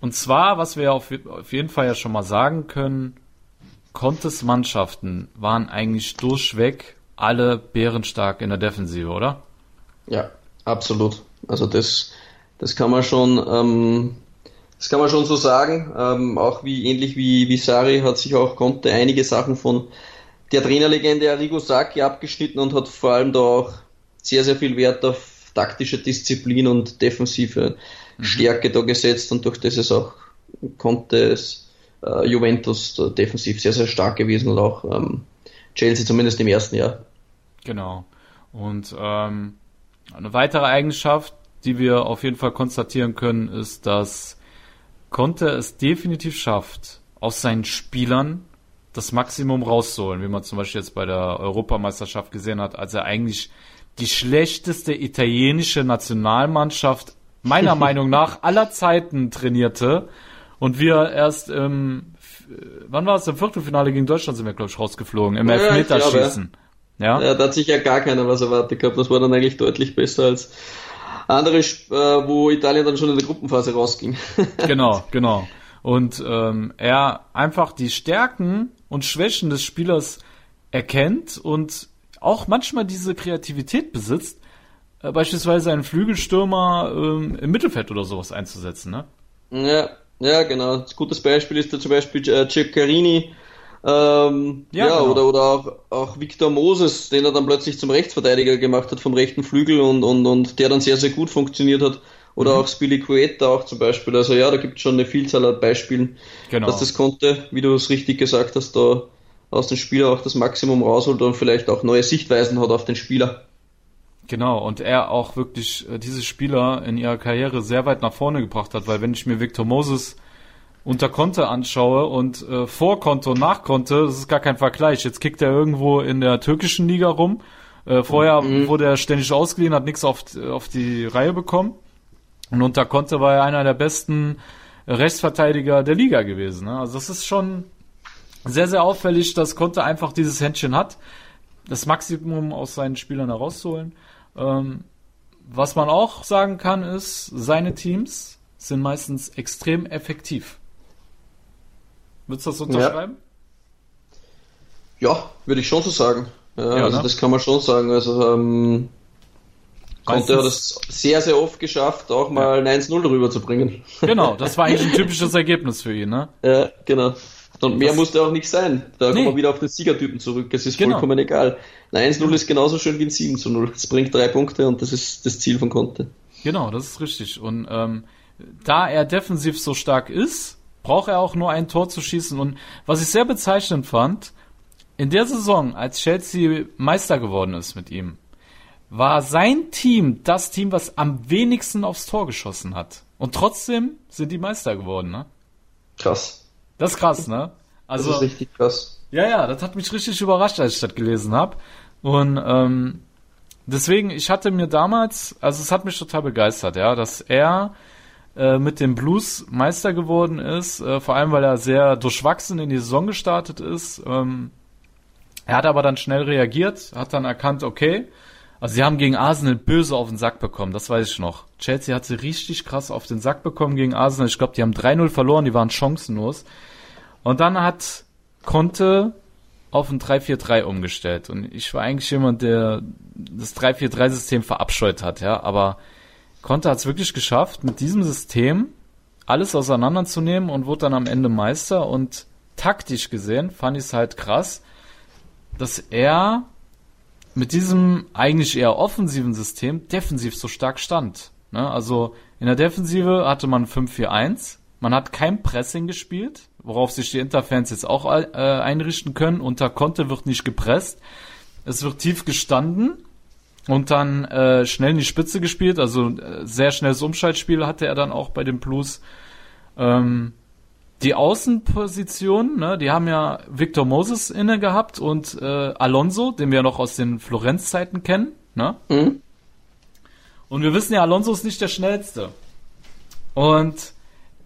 Und zwar, was wir auf, auf jeden Fall ja schon mal sagen können, Contes Mannschaften waren eigentlich durchweg alle bärenstark in der Defensive, oder? Ja, absolut. Also das, das kann man schon, ähm, das kann man schon so sagen. Ähm, auch wie ähnlich wie, wie Sari hat sich auch Conte einige Sachen von der Trainerlegende Arrigo Sacchi abgeschnitten und hat vor allem da auch sehr, sehr viel Wert auf taktische Disziplin und defensive mhm. Stärke da gesetzt und durch das ist auch Conte äh, Juventus defensiv sehr, sehr stark gewesen und auch ähm, Chelsea zumindest im ersten Jahr. Genau. Und ähm, eine weitere Eigenschaft, die wir auf jeden Fall konstatieren können, ist, dass Conte es definitiv schafft, aus seinen Spielern das Maximum rauszuholen, wie man zum Beispiel jetzt bei der Europameisterschaft gesehen hat, als er eigentlich die schlechteste italienische Nationalmannschaft meiner Meinung nach aller Zeiten trainierte und wir erst im, wann war es, im Viertelfinale gegen Deutschland sind wir, glaube ich, rausgeflogen, im Ja, Elfmeterschießen. Ja, Ja, da hat sich ja gar keiner was erwartet gehabt. Das war dann eigentlich deutlich besser als andere, äh, wo Italien dann schon in der Gruppenphase rausging. genau, genau. Und ähm, er einfach die Stärken und Schwächen des Spielers erkennt und auch manchmal diese Kreativität besitzt, äh, beispielsweise einen Flügelstürmer ähm, im Mittelfeld oder sowas einzusetzen. Ne? Ja, ja, genau. Ein gutes Beispiel ist da zum Beispiel äh, Ceccarini, ähm, Ja, ja, genau. oder, oder auch, auch Victor Moses, den er dann plötzlich zum Rechtsverteidiger gemacht hat vom rechten Flügel und, und, und der dann sehr, sehr gut funktioniert hat. Oder Mhm. auch Spilicueta auch zum Beispiel. Also ja, da gibt es schon eine Vielzahl an Beispielen, Genau. dass das konnte, wie du es richtig gesagt hast, da aus dem Spieler auch das Maximum rausholt und vielleicht auch neue Sichtweisen hat auf den Spieler. Genau, und er auch wirklich äh, diese Spieler in ihrer Karriere sehr weit nach vorne gebracht hat, weil wenn ich mir Victor Moses unter Konte anschaue und äh, vor Konto und nach Konte, das ist gar kein Vergleich. Jetzt kickt er irgendwo in der türkischen Liga rum. Äh, vorher wurde er ständig ausgeliehen, hat nichts auf, auf die Reihe bekommen. Und unter Konte war er einer der besten Rechtsverteidiger der Liga gewesen. Ne? Also das ist schon sehr, sehr auffällig, dass Konte einfach dieses Händchen hat, das Maximum aus seinen Spielern herauszuholen. Ähm, was man auch sagen kann, ist, seine Teams sind meistens extrem effektiv. Würdest du das unterschreiben? Ja, würde ich schon so sagen. Ja, Ja, also ne? das kann man schon sagen. Also ähm, Conte hat es sehr, sehr oft geschafft, auch mal ein 1-0 darüber zu bringen. Genau, das war eigentlich ein typisches Ergebnis für ihn, ne? Ja, genau. Und mehr Das- musste auch nicht sein. Da Nee. kommen wir wieder auf den Siegertypen zurück. Es ist Genau. vollkommen egal. Ein 1-0 ist genauso schön wie ein 7-0. Es bringt drei Punkte und das ist das Ziel von Conte. Genau, das ist richtig. Und ähm, da er defensiv so stark ist, braucht er auch nur ein Tor zu schießen. Und was ich sehr bezeichnend fand, in der Saison, als Chelsea Meister geworden ist mit ihm, war sein Team das Team, was am wenigsten aufs Tor geschossen hat. Und trotzdem sind die Meister geworden, ne? Krass. Das ist krass, ne? Das Also, ist richtig krass. ja, ja, das hat mich richtig überrascht, als ich das gelesen habe. Und ähm, deswegen, ich hatte mir damals, also es hat mich total begeistert, ja, dass er äh, mit dem Blues Meister geworden ist, äh, vor allem weil er sehr durchwachsen in die Saison gestartet ist. Ähm, er hat aber dann schnell reagiert, hat dann erkannt, okay, also sie haben gegen Arsenal böse auf den Sack bekommen, das weiß ich noch. Chelsea hat sie richtig krass auf den Sack bekommen gegen Arsenal. Ich glaube, die haben 3-0 verloren, die waren chancenlos. Und dann hat Conte auf ein 3-4-3 umgestellt. Und ich war eigentlich jemand, der das 3-4-3-System verabscheut hat, ja. Aber Conte hat es wirklich geschafft, mit diesem System alles auseinanderzunehmen und wurde dann am Ende Meister. Und taktisch gesehen fand ich es halt krass, dass er mit diesem eigentlich eher offensiven System defensiv so stark stand. Ne? Also in der Defensive hatte man 5-4-1. Man hat kein Pressing gespielt, worauf sich die Interfans jetzt auch äh, einrichten können. Unter Conte wird nicht gepresst. Es wird tief gestanden und dann äh, schnell in die Spitze gespielt. Also äh, sehr schnelles Umschaltspiel hatte er dann auch bei den Blues. Ähm, die Außenposition, ne, die haben ja Victor Moses inne gehabt und äh, Alonso, den wir noch aus den Florenz-Zeiten kennen. Ne? Mhm. Und wir wissen ja, Alonso ist nicht der schnellste. Und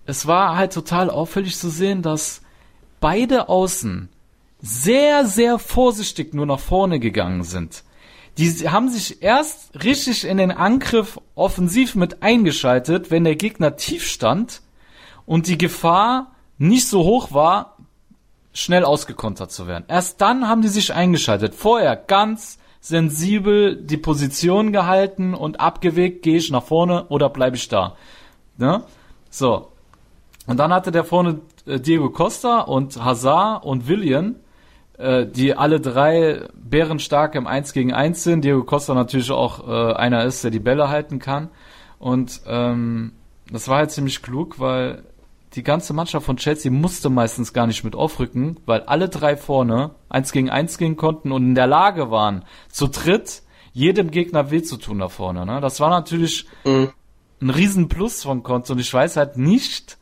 es war halt total auffällig zu sehen, dass beide Außen sehr, sehr vorsichtig nur nach vorne gegangen sind. Die haben sich erst richtig in den Angriff offensiv mit eingeschaltet, wenn der Gegner tief stand und die Gefahr nicht so hoch war, schnell ausgekontert zu werden. Erst dann haben die sich eingeschaltet. Vorher ganz sensibel die Position gehalten und abgewegt, gehe ich nach vorne oder bleibe ich da. Ne? So. Und dann hatte der vorne äh, Diego Costa und Hazard und Willian, äh, die alle drei bärenstark im 1 gegen 1 sind. Diego Costa natürlich auch äh, einer ist, der die Bälle halten kann. Und ähm, das war halt ziemlich klug, weil die ganze Mannschaft von Chelsea musste meistens gar nicht mit aufrücken, weil alle drei vorne eins gegen eins gehen konnten und in der Lage waren, zu dritt jedem Gegner weh zu tun da vorne. Ne? Das war natürlich mhm. ein Riesenplus von Konto und ich weiß halt nicht,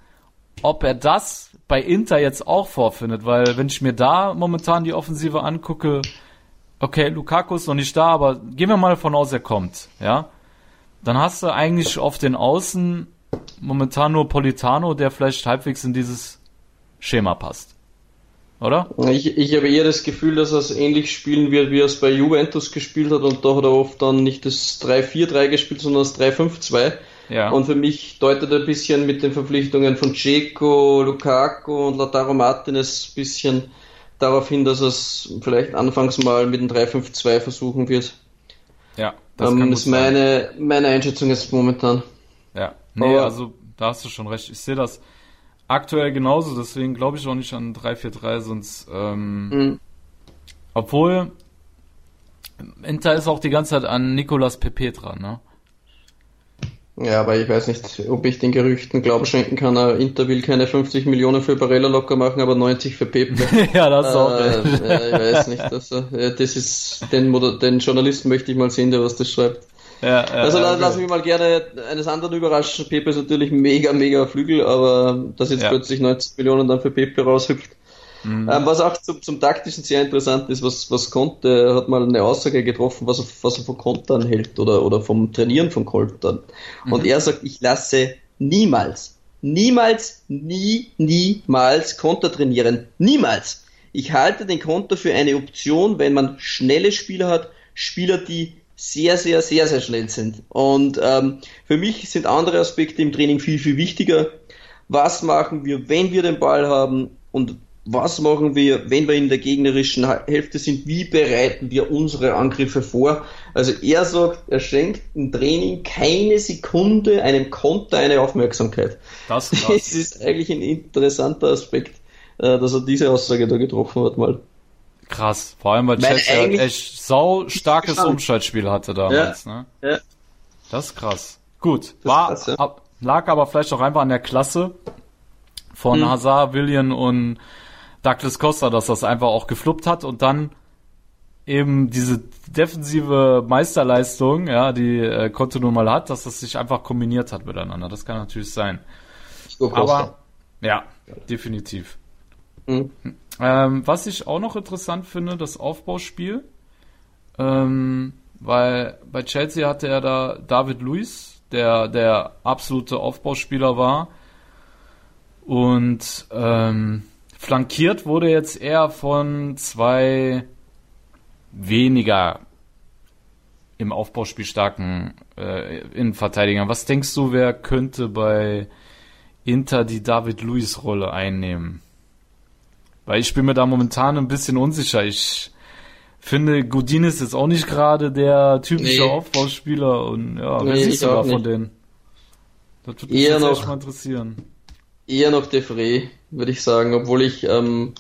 ob er das bei Inter jetzt auch vorfindet, weil wenn ich mir da momentan die Offensive angucke, okay, Lukaku ist noch nicht da, aber gehen wir mal davon aus, er kommt, ja, dann hast du eigentlich auf den Außen momentan nur Politano, der vielleicht halbwegs in dieses Schema passt. Oder? Ich, ich habe eher das Gefühl, dass er es ähnlich spielen wird, wie er es bei Juventus gespielt hat und da hat er oft dann nicht das 3-4-3 gespielt, sondern das 3-5-2. Ja. Und für mich deutet er ein bisschen mit den Verpflichtungen von Ceco, Lukaku und Lautaro Martinez ein bisschen darauf hin, dass er es vielleicht anfangs mal mit dem 3-5-2 versuchen wird. Ja, das ähm, ist meine, meine Einschätzung jetzt momentan. Ja, nee, Aber, also da hast du schon recht. Ich sehe das aktuell genauso, deswegen glaube ich auch nicht an 3-4-3, sonst ähm, mhm. obwohl Inter ist auch die ganze Zeit an Nicolas Pepe dran, ne? Ja, aber ich weiß nicht, ob ich den Gerüchten Glauben schenken kann. Inter will keine 50 Millionen für Barella locker machen, aber 90 für Pepe. ja, das ist auch. Äh, ja, ich weiß nicht. Also, das ist den, den Journalisten möchte ich mal sehen, der was das schreibt. Ja, ja, also ja, lass mich mal gerne eines anderen überraschen. Pepe ist natürlich mega, mega Flügel, aber dass jetzt plötzlich 90 Millionen dann für Pepe raushüpft, Mhm. Ähm, was auch zum, zum taktischen sehr interessant ist, was, was Conte er hat mal eine Aussage getroffen, was er, was er von Kontern hält oder, oder vom Trainieren von Kontern. Mhm. Und er sagt, ich lasse niemals, niemals, nie, niemals Konter trainieren. Niemals. Ich halte den Konter für eine Option, wenn man schnelle Spieler hat, Spieler, die sehr, sehr, sehr, sehr schnell sind. Und ähm, für mich sind andere Aspekte im Training viel, viel wichtiger. Was machen wir, wenn wir den Ball haben und was machen wir, wenn wir in der gegnerischen Hälfte sind, wie bereiten wir unsere Angriffe vor. Also er sagt, er schenkt im Training keine Sekunde einem Konter eine Aufmerksamkeit. Das, das ist eigentlich ein interessanter Aspekt, äh, dass er diese Aussage da getroffen hat mal. Krass, vor allem weil Chelsea halt echt sau starkes Umschaltspiel hatte damals. Ja, ne? ja. Das ist krass. Gut, war, krass, ja. lag aber vielleicht auch einfach an der Klasse von hm. Hazard, William und Douglas Costa, dass das einfach auch gefluppt hat und dann eben diese defensive Meisterleistung, ja, die äh, Konto nun mal hat, dass das sich einfach kombiniert hat miteinander. Das kann natürlich sein. Aber ja, definitiv. Mhm. Ähm, was ich auch noch interessant finde, das Aufbauspiel, ähm, weil bei Chelsea hatte er da David Luiz, der der absolute Aufbauspieler war und ähm, Flankiert wurde jetzt eher von zwei weniger im Aufbauspiel starken äh, Innenverteidigern. Was denkst du, wer könnte bei Inter die David Luiz Rolle einnehmen? Weil ich bin mir da momentan ein bisschen unsicher. Ich finde, Godin ist jetzt auch nicht gerade der typische nee. Aufbauspieler und ja, wer nee, siehst du da von denen? Das würde mich eher noch, mal interessieren. Eher noch De Frey würde ich sagen, obwohl ich, ähm,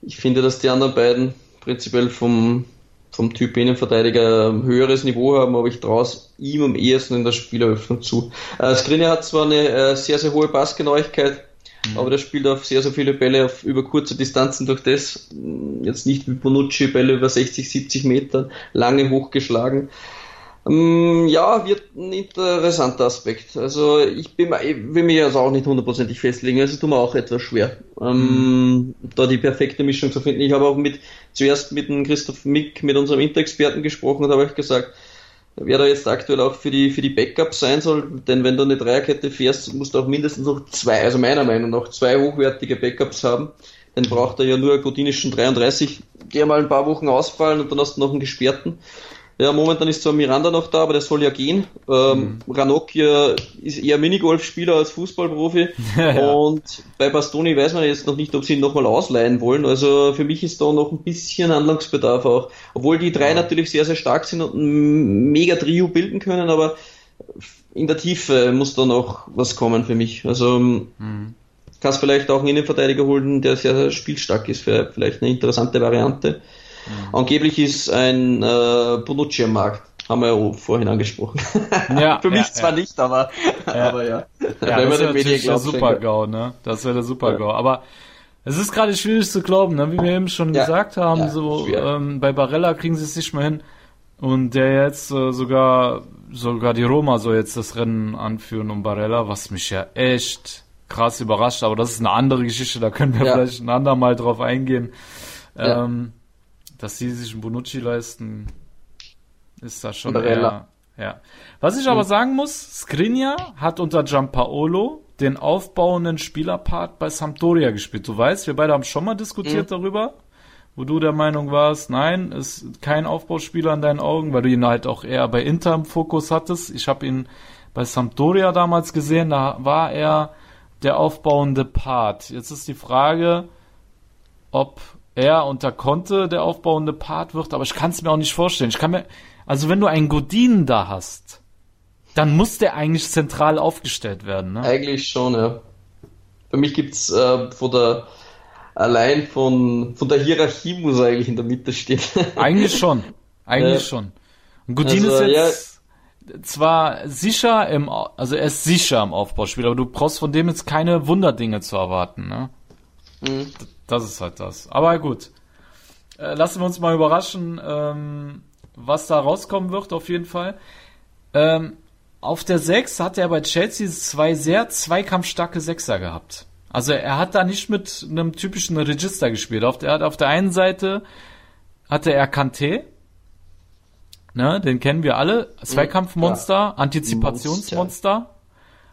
ich finde, dass die anderen beiden prinzipiell vom, vom Typ Innenverteidiger ein höheres Niveau haben, aber ich traue es ihm am ehesten in der Spieleröffnung zu. Äh, Skriniar hat zwar eine äh, sehr, sehr hohe Passgenauigkeit, mhm. aber der spielt auf sehr, sehr viele Bälle auf über kurze Distanzen durch das, jetzt nicht wie Bonucci, Bälle über 60, 70 Meter, lange hochgeschlagen. Ähm, ja, wird ein interessanter Aspekt. Also ich, bin, ich will mich jetzt auch nicht hundertprozentig festlegen, also tut mir auch etwas schwer, ähm, mhm. da die perfekte Mischung zu finden. Ich habe auch mit zuerst mit dem Christoph Mick, mit unserem Interexperten gesprochen und habe euch gesagt, wer da jetzt aktuell auch für die für die Backups sein soll, denn wenn du eine Dreierkette fährst, musst du auch mindestens noch zwei, also meiner Meinung nach, zwei hochwertige Backups haben. Dann braucht er ja nur einen godinischen 33, der mal ein paar Wochen ausfallen und dann hast du noch einen gesperrten. Ja, momentan ist zwar Miranda noch da, aber der soll ja gehen. Ähm, mhm. Ranocchia ist eher Minigolfspieler als Fußballprofi. ja. Und bei Bastoni weiß man jetzt noch nicht, ob sie ihn nochmal ausleihen wollen. Also für mich ist da noch ein bisschen Handlungsbedarf auch. Obwohl die drei ja. natürlich sehr, sehr stark sind und ein mega Trio bilden können, aber in der Tiefe muss da noch was kommen für mich. Also mhm. kannst vielleicht auch einen Innenverteidiger holen, der sehr, sehr spielstark ist, vielleicht eine interessante Variante. Mhm. Angeblich ist ein äh, Bonucci am Markt. haben wir ja vorhin angesprochen. Ja, Für mich ja, zwar ja. nicht, aber Ja. aber ja. Wenn das wäre natürlich der Super-GAU, ne? Das wäre der Super-GAU. Aber es ist gerade schwierig zu glauben, ne? Wie wir eben schon gesagt haben, so ähm, bei Barella kriegen sie es nicht mehr hin. Und der jetzt äh, sogar, sogar die Roma soll jetzt das Rennen anführen um Barella, was mich ja echt krass überrascht. Aber das ist eine andere Geschichte, da können wir Ja. vielleicht ein andermal drauf eingehen. Ja. Ähm, dass sie sich einen Bonucci leisten, ist da schon eher, ja. Was ich aber sagen muss, Skriniar hat unter Giampaolo den aufbauenden Spielerpart bei Sampdoria gespielt. Du weißt, wir beide haben schon mal diskutiert darüber, wo du der Meinung warst, nein, ist kein Aufbauspieler in deinen Augen, weil du ihn halt auch eher bei Inter im Fokus hattest. Ich habe ihn bei Sampdoria damals gesehen, da war er der aufbauende Part. Jetzt ist die Frage, ob er unter Conte der aufbauende Part wird, aber ich kann es mir auch nicht vorstellen. Ich kann mir, also wenn du einen Godin da hast, dann muss der eigentlich zentral aufgestellt werden, ne? Eigentlich schon, ja. Für mich gibt's äh, von der allein von, von der Hierarchie muss er eigentlich in der Mitte stehen. Eigentlich schon. Eigentlich Ja. schon. Und Godin Also, ist jetzt zwar sicher im, also er ist sicher im Aufbauspiel, aber du brauchst von dem jetzt keine Wunderdinge zu erwarten, ne? Mhm. Das ist halt das. Aber gut. Äh, lassen wir uns mal überraschen, ähm, was da rauskommen wird, auf jeden Fall. Ähm, auf der 6 hat er bei Chelsea zwei sehr zweikampfstarke Sechser gehabt. Also er hat da nicht mit einem typischen Register gespielt. Auf der, auf der einen Seite hatte er Kanté, ne, den kennen wir alle, Zweikampfmonster, Antizipationsmonster,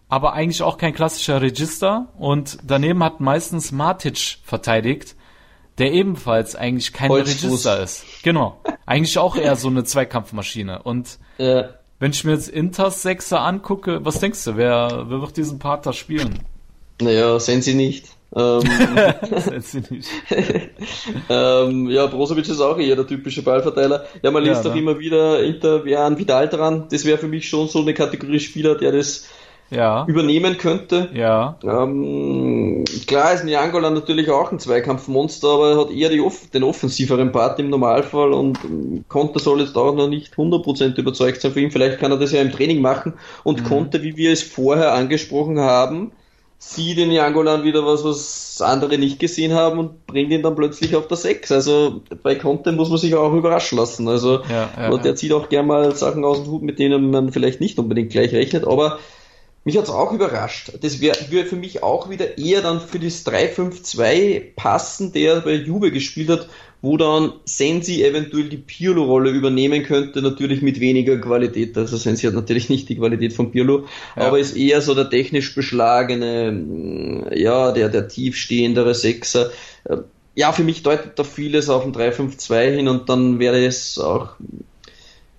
aber eigentlich auch kein klassischer Register. Und daneben hat meistens Matic verteidigt, der ebenfalls eigentlich kein Holzfuß. Register ist. Genau. Eigentlich auch eher so eine Zweikampfmaschine. Und Ja. wenn ich mir jetzt Inters Sechser angucke, was denkst du, wer, wer wird diesen Part da spielen? Naja, sehen sie nicht. Ähm, ähm, ja, Brozovic ist auch eher der typische Ballverteiler. Ja, man Ja, liest auch ne? immer wieder, Inter wäre an Vidal dran. Das wäre für mich schon so eine Kategorie Spieler, der das Ja, übernehmen könnte. ja, Ähm, klar ist Niangola natürlich auch ein Zweikampfmonster, aber er hat eher off den offensiveren Part im Normalfall und ähm, Conte soll jetzt auch noch nicht 100% überzeugt sein von ihm. Vielleicht kann er das ja im Training machen und Conte, wie wir es vorher angesprochen haben, sieht in Niangolan wieder was, was andere nicht gesehen haben und bringt ihn dann plötzlich auf der 6. Also bei Conte muss man sich auch überraschen lassen. Also Ja, ja, der ja. zieht auch gerne mal Sachen aus dem Hut, mit denen man vielleicht nicht unbedingt gleich rechnet, aber mich hat's auch überrascht. Das wäre wär für mich auch wieder eher dann für das 3-5-2 passen, der bei Juve gespielt hat, wo dann Sensi eventuell die Pirlo-Rolle übernehmen könnte, natürlich mit weniger Qualität. Also Sensi hat natürlich nicht die Qualität von Pirlo, Ja. aber ist eher so der technisch beschlagene, mh, ja, der, der tiefstehendere Sechser. Äh, Ja, für mich deutet da vieles auf ein 3-5-2 hin und dann wäre es auch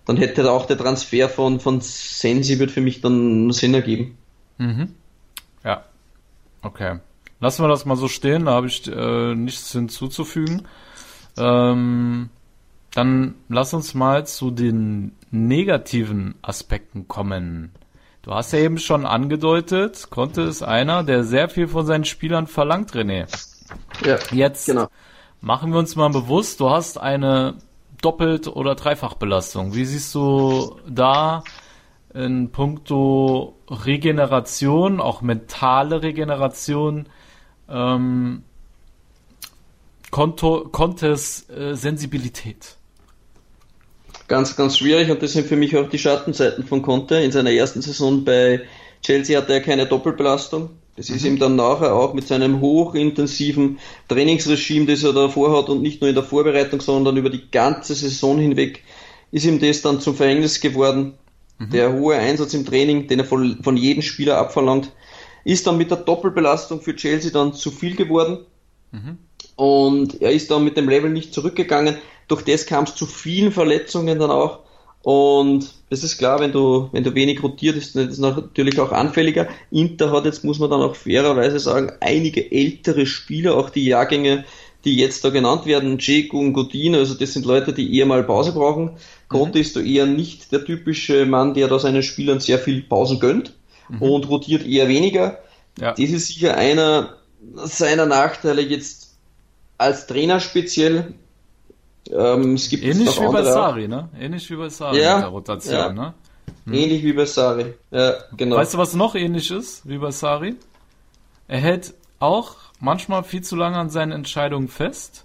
dann hätte auch der Transfer von, von Sensi wird für mich dann Sinn ergeben. Mhm. Ja. Okay. Lassen wir das mal so stehen, da habe ich äh, nichts hinzuzufügen. Ähm, dann lass uns mal zu den negativen Aspekten kommen. Du hast ja eben schon angedeutet, Conte ist einer, der sehr viel von seinen Spielern verlangt, René. Ja, Jetzt genau. machen wir uns mal bewusst, du hast eine Doppelt- oder Dreifachbelastung. Wie siehst du da in puncto Regeneration, auch mentale Regeneration, ähm, Konto, Contes äh, Sensibilität? Ganz, ganz schwierig und das sind für mich auch die Schattenseiten von Conte. In seiner ersten Saison bei Chelsea hatte er keine Doppelbelastung. Das ist ihm dann nachher auch mit seinem hochintensiven Trainingsregime, das er davor hat und nicht nur in der Vorbereitung, sondern über die ganze Saison hinweg, ist ihm das dann zum Verhängnis geworden. Der hohe Einsatz im Training, den er von, von jedem Spieler abverlangt, ist dann mit der Doppelbelastung für Chelsea dann zu viel geworden. Und er ist dann mit dem Level nicht zurückgegangen. Durch das kam es zu vielen Verletzungen dann auch. Und das ist klar, wenn du, wenn du wenig rotiert, ist das natürlich auch anfälliger. Inter hat jetzt, muss man dann auch fairerweise sagen, einige ältere Spieler, auch die Jahrgänge, die jetzt da genannt werden, Dzeko und Godin, also das sind Leute, die eher mal Pause brauchen. Conte ist da eher nicht der typische Mann, der da seinen Spielern sehr viel Pausen gönnt und rotiert eher weniger. Ja. Das ist sicher einer seiner Nachteile jetzt als Trainer speziell. Ähm, es gibt Ähnlich wie bei andere auch. Sari, ne? Ähnlich wie bei Sari Ja, mit der Rotation, ja. ne? Ähnlich wie bei Sari. Ja, genau. Weißt du, was noch ähnlich ist wie bei Sari? Er hält auch manchmal viel zu lange an seinen Entscheidungen fest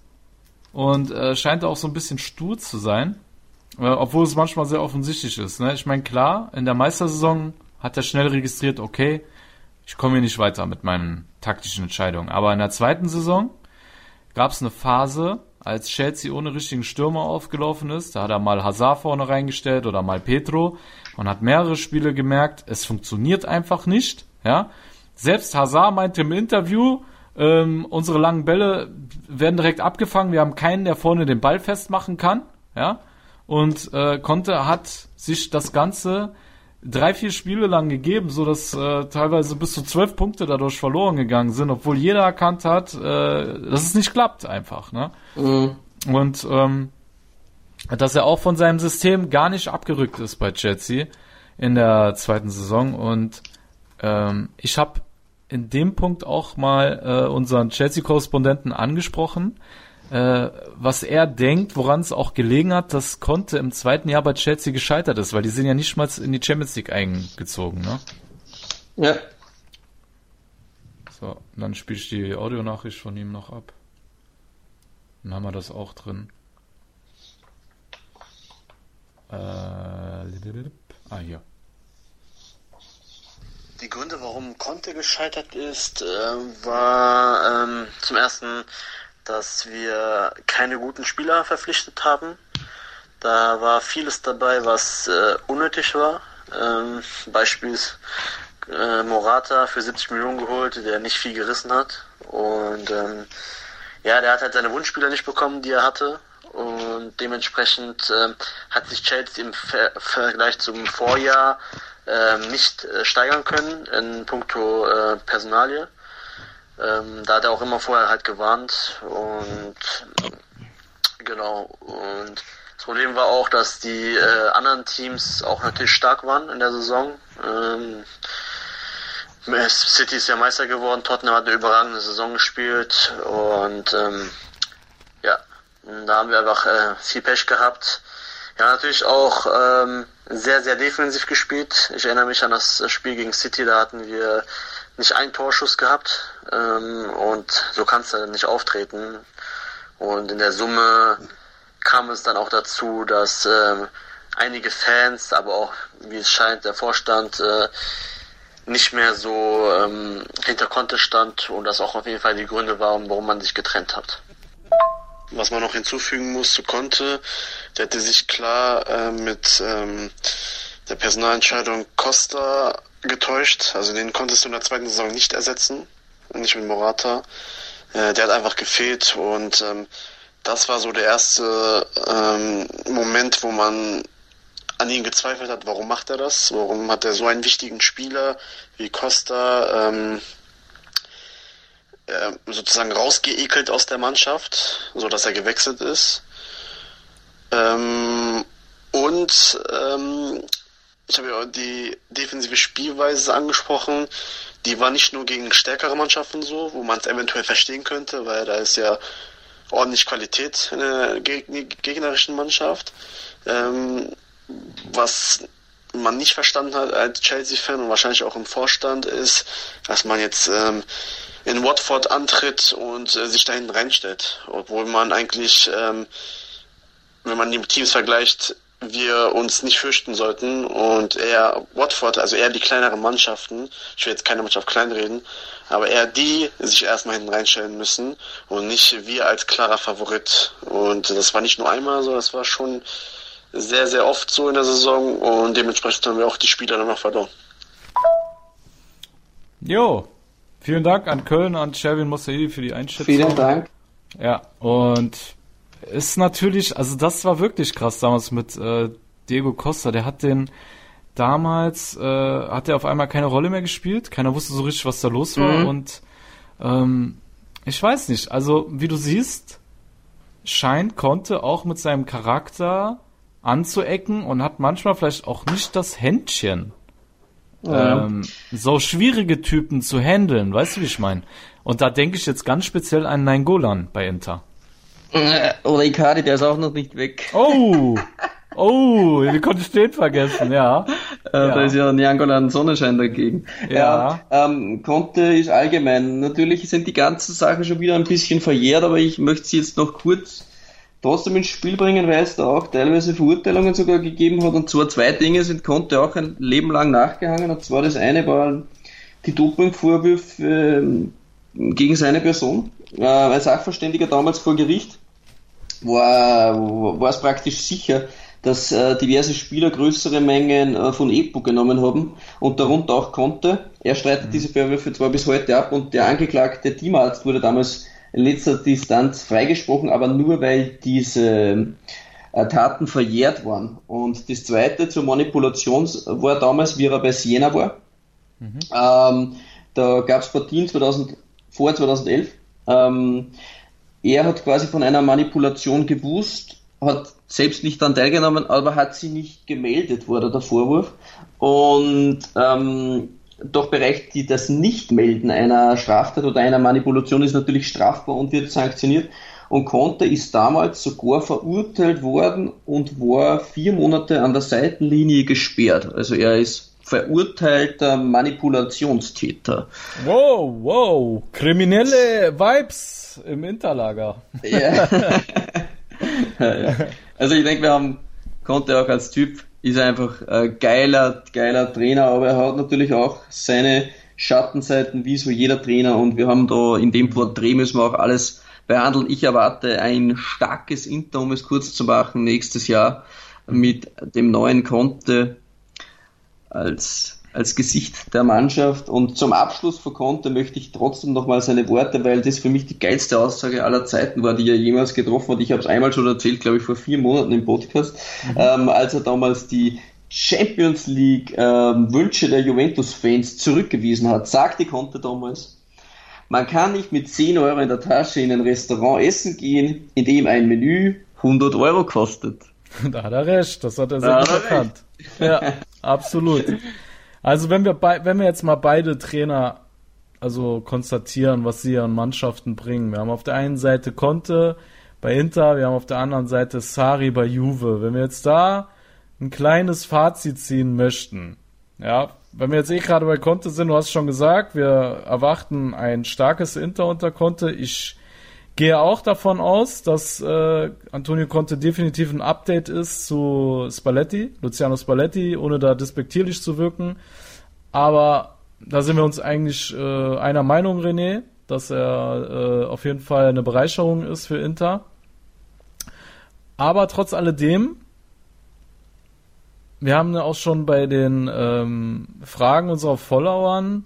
und äh, scheint auch so ein bisschen stur zu sein, äh, obwohl es manchmal sehr offensichtlich ist. Ne? Ich meine, klar, in der Meistersaison hat er schnell registriert, okay, ich komme hier nicht weiter mit meinen taktischen Entscheidungen. Aber in der zweiten Saison gab es eine Phase, als Chelsea ohne richtigen Stürmer aufgelaufen ist. Da hat er mal Hazard vorne reingestellt oder mal Petro. Man hat mehrere Spiele gemerkt, es funktioniert einfach nicht. Ja, selbst Hazard meinte im Interview, ähm, unsere langen Bälle werden direkt abgefangen. Wir haben keinen, der vorne den Ball festmachen kann. Ja, und äh, konnte hat sich das Ganze drei, vier Spiele lang gegeben, so dass äh, teilweise bis zu zwölf Punkte dadurch verloren gegangen sind, obwohl jeder erkannt hat, äh, dass es nicht klappt einfach. Ne? Mhm. Und ähm, dass er auch von seinem System gar nicht abgerückt ist bei Chelsea in der zweiten Saison. Und ähm, ich habe in dem Punkt auch mal äh, unseren Chelsea-Korrespondenten angesprochen, äh, was er denkt, woran es auch gelegen hat, dass Conte im zweiten Jahr bei Chelsea gescheitert ist, weil die sind ja nicht mal in die Champions League eingezogen. Ne? Ja. So, dann spiele ich die Audionachricht von ihm noch ab. Dann haben wir das auch drin. Äh, ah, hier. Die Gründe, warum Conte gescheitert ist, äh, war ähm, zum ersten, dass wir keine guten Spieler verpflichtet haben. Da war vieles dabei, was äh, unnötig war. Ähm, Beispiels äh, Morata für 70 Millionen geholt, der nicht viel gerissen hat. Und ähm, ja, der hat halt seine Wunschspieler nicht bekommen, die er hatte. Und dementsprechend ähm, hat sich Chelsea im Ver Vergleich zum Vorjahr ähm, nicht äh, steigern können in puncto äh, Personalie. Ähm, da hat er auch immer vorher halt gewarnt und genau. Und das Problem war auch, dass die äh, anderen Teams auch natürlich stark waren in der Saison. Ähm, City ist ja Meister geworden, Tottenham hat eine überragende Saison gespielt und ähm, ja, da haben wir einfach äh, viel Pech gehabt. Ja, natürlich auch ähm, sehr, sehr defensiv gespielt. Ich erinnere mich an das Spiel gegen City, da hatten wir nicht einen Torschuss gehabt ähm, und so kannst du nicht auftreten. Und in der Summe kam es dann auch dazu, dass ähm, einige Fans, aber auch, wie es scheint, der Vorstand äh, nicht mehr so ähm, hinter Conte stand und das auch auf jeden Fall die Gründe waren, warum man sich getrennt hat. Was man noch hinzufügen muss zu Conte, der hatte sich klar äh, mit ähm, der Personalentscheidung Costa getäuscht. Also den konntest du in der zweiten Saison nicht ersetzen, nicht mit Morata. Äh, der hat einfach gefehlt und ähm, das war so der erste ähm, Moment, wo man an ihn gezweifelt hat, warum macht er das? Warum hat er so einen wichtigen Spieler wie Costa ähm, äh, sozusagen rausgeekelt aus der Mannschaft, so dass er gewechselt ist? Ähm, und ähm, ich habe ja die defensive Spielweise angesprochen. Die war nicht nur gegen stärkere Mannschaften so, wo man es eventuell verstehen könnte, weil da ist ja ordentlich Qualität in der gegnerischen Mannschaft. Ähm, was man nicht verstanden hat als Chelsea-Fan und wahrscheinlich auch im Vorstand ist, dass man jetzt ähm, in Watford antritt und äh, sich dahin reinstellt, obwohl man eigentlich, ähm, wenn man die Teams vergleicht, wir uns nicht fürchten sollten und eher Watford, also eher die kleineren Mannschaften, ich will jetzt keine Mannschaft kleinreden, aber eher die sich erstmal hinten reinstellen müssen und nicht wir als klarer Favorit. Und das war nicht nur einmal so, das war schon sehr, sehr oft so in der Saison und dementsprechend haben wir auch die Spieler dann noch verloren. Jo, vielen Dank an Köln, an Sherwin Mossaidi für die Einschätzung. Vielen Dank. Ja, und ist natürlich, also das war wirklich krass damals mit äh, Diego Costa. Der hat den damals, äh, hat er auf einmal keine Rolle mehr gespielt. Keiner wusste so richtig, was da los war. Mhm. Und ähm, ich weiß nicht, also wie du siehst, scheint konnte auch mit seinem Charakter anzuecken und hat manchmal vielleicht auch nicht das Händchen, Ja. ähm, so schwierige Typen zu handeln. Weißt du, wie ich meine? Und da denke ich jetzt ganz speziell an Nainggolan bei Inter. Äh, Oder Icardi, der ist auch noch nicht weg. Oh! Oh, wie konnte ich den vergessen, ja. Äh, ja. Da ist ja Niangola ein Sonnenschein dagegen. Ja. ja ähm, Conte ist allgemein. Natürlich sind die ganzen Sachen schon wieder ein bisschen verjährt, aber ich möchte sie jetzt noch kurz trotzdem ins Spiel bringen, weil es da auch teilweise Verurteilungen sogar gegeben hat. Und zwar zwei Dinge sind Conte auch ein Leben lang nachgehangen. Und zwar das eine war die Dopingvorwürfe äh, gegen seine Person. Äh, als Sachverständiger damals vor Gericht war, war es praktisch sicher, dass äh, diverse Spieler größere Mengen äh, von EPO genommen haben und darunter auch konnte. Er streitet mhm. diese Vorwürfe zwar bis heute ab und der angeklagte Teamarzt wurde damals in letzter Distanz freigesprochen, aber nur weil diese äh, Taten verjährt waren. Und das zweite zur Manipulation war damals, wie er bei Siena war. Mhm. Ähm, da gab es Partien 2000, vor 2011. Ähm, er hat quasi von einer Manipulation gewusst, hat selbst nicht daran teilgenommen, aber hat sie nicht gemeldet, wurde der Vorwurf. Und ähm, doch Bereich die das Nichtmelden einer Straftat oder einer Manipulation ist natürlich strafbar und wird sanktioniert. Und Conte ist damals sogar verurteilt worden und war vier Monate an der Seitenlinie gesperrt. Also er ist verurteilter Manipulationstäter. Wow, wow, kriminelle Vibes im Interlager. Ja. also ich denke, wir haben Conte auch als Typ, ist einfach ein geiler, geiler Trainer, aber er hat natürlich auch seine Schattenseiten, wie so jeder Trainer und wir haben da in dem Porträt müssen wir auch alles behandeln. Ich erwarte ein starkes Inter, um es kurz zu machen, nächstes Jahr mit dem neuen Conte als als Gesicht der Mannschaft. Und zum Abschluss von Conte möchte ich trotzdem nochmal seine Worte, weil das für mich die geilste Aussage aller Zeiten war, die er jemals getroffen hat. Ich habe es einmal schon erzählt, glaube ich, vor vier Monaten im Podcast, mhm. ähm, als er damals die Champions League ähm, Wünsche der Juventus-Fans zurückgewiesen hat, sagte Conte damals, man kann nicht mit 10 Euro in der Tasche in ein Restaurant essen gehen, in dem ein Menü 100 Euro kostet. Da hat er recht, das hat er sehr gut erkannt. Ja, absolut. Also wenn wir bei, wenn wir jetzt mal beide Trainer also konstatieren, was sie ihren Mannschaften bringen. Wir haben auf der einen Seite Conte bei Inter, wir haben auf der anderen Seite Sari bei Juve. Wenn wir jetzt da ein kleines Fazit ziehen möchten, ja, wenn wir jetzt eh gerade bei Conte sind, du hast schon gesagt, wir erwarten ein starkes Inter unter Conte. Ich gehe auch davon aus, dass äh, Antonio Conte definitiv ein Update ist zu Spalletti, Luciano Spalletti, ohne da despektierlich zu wirken. Aber da sind wir uns eigentlich äh, einer Meinung, René, dass er äh, auf jeden Fall eine Bereicherung ist für Inter. Aber trotz alledem, wir haben auch schon bei den ähm, Fragen unserer Followern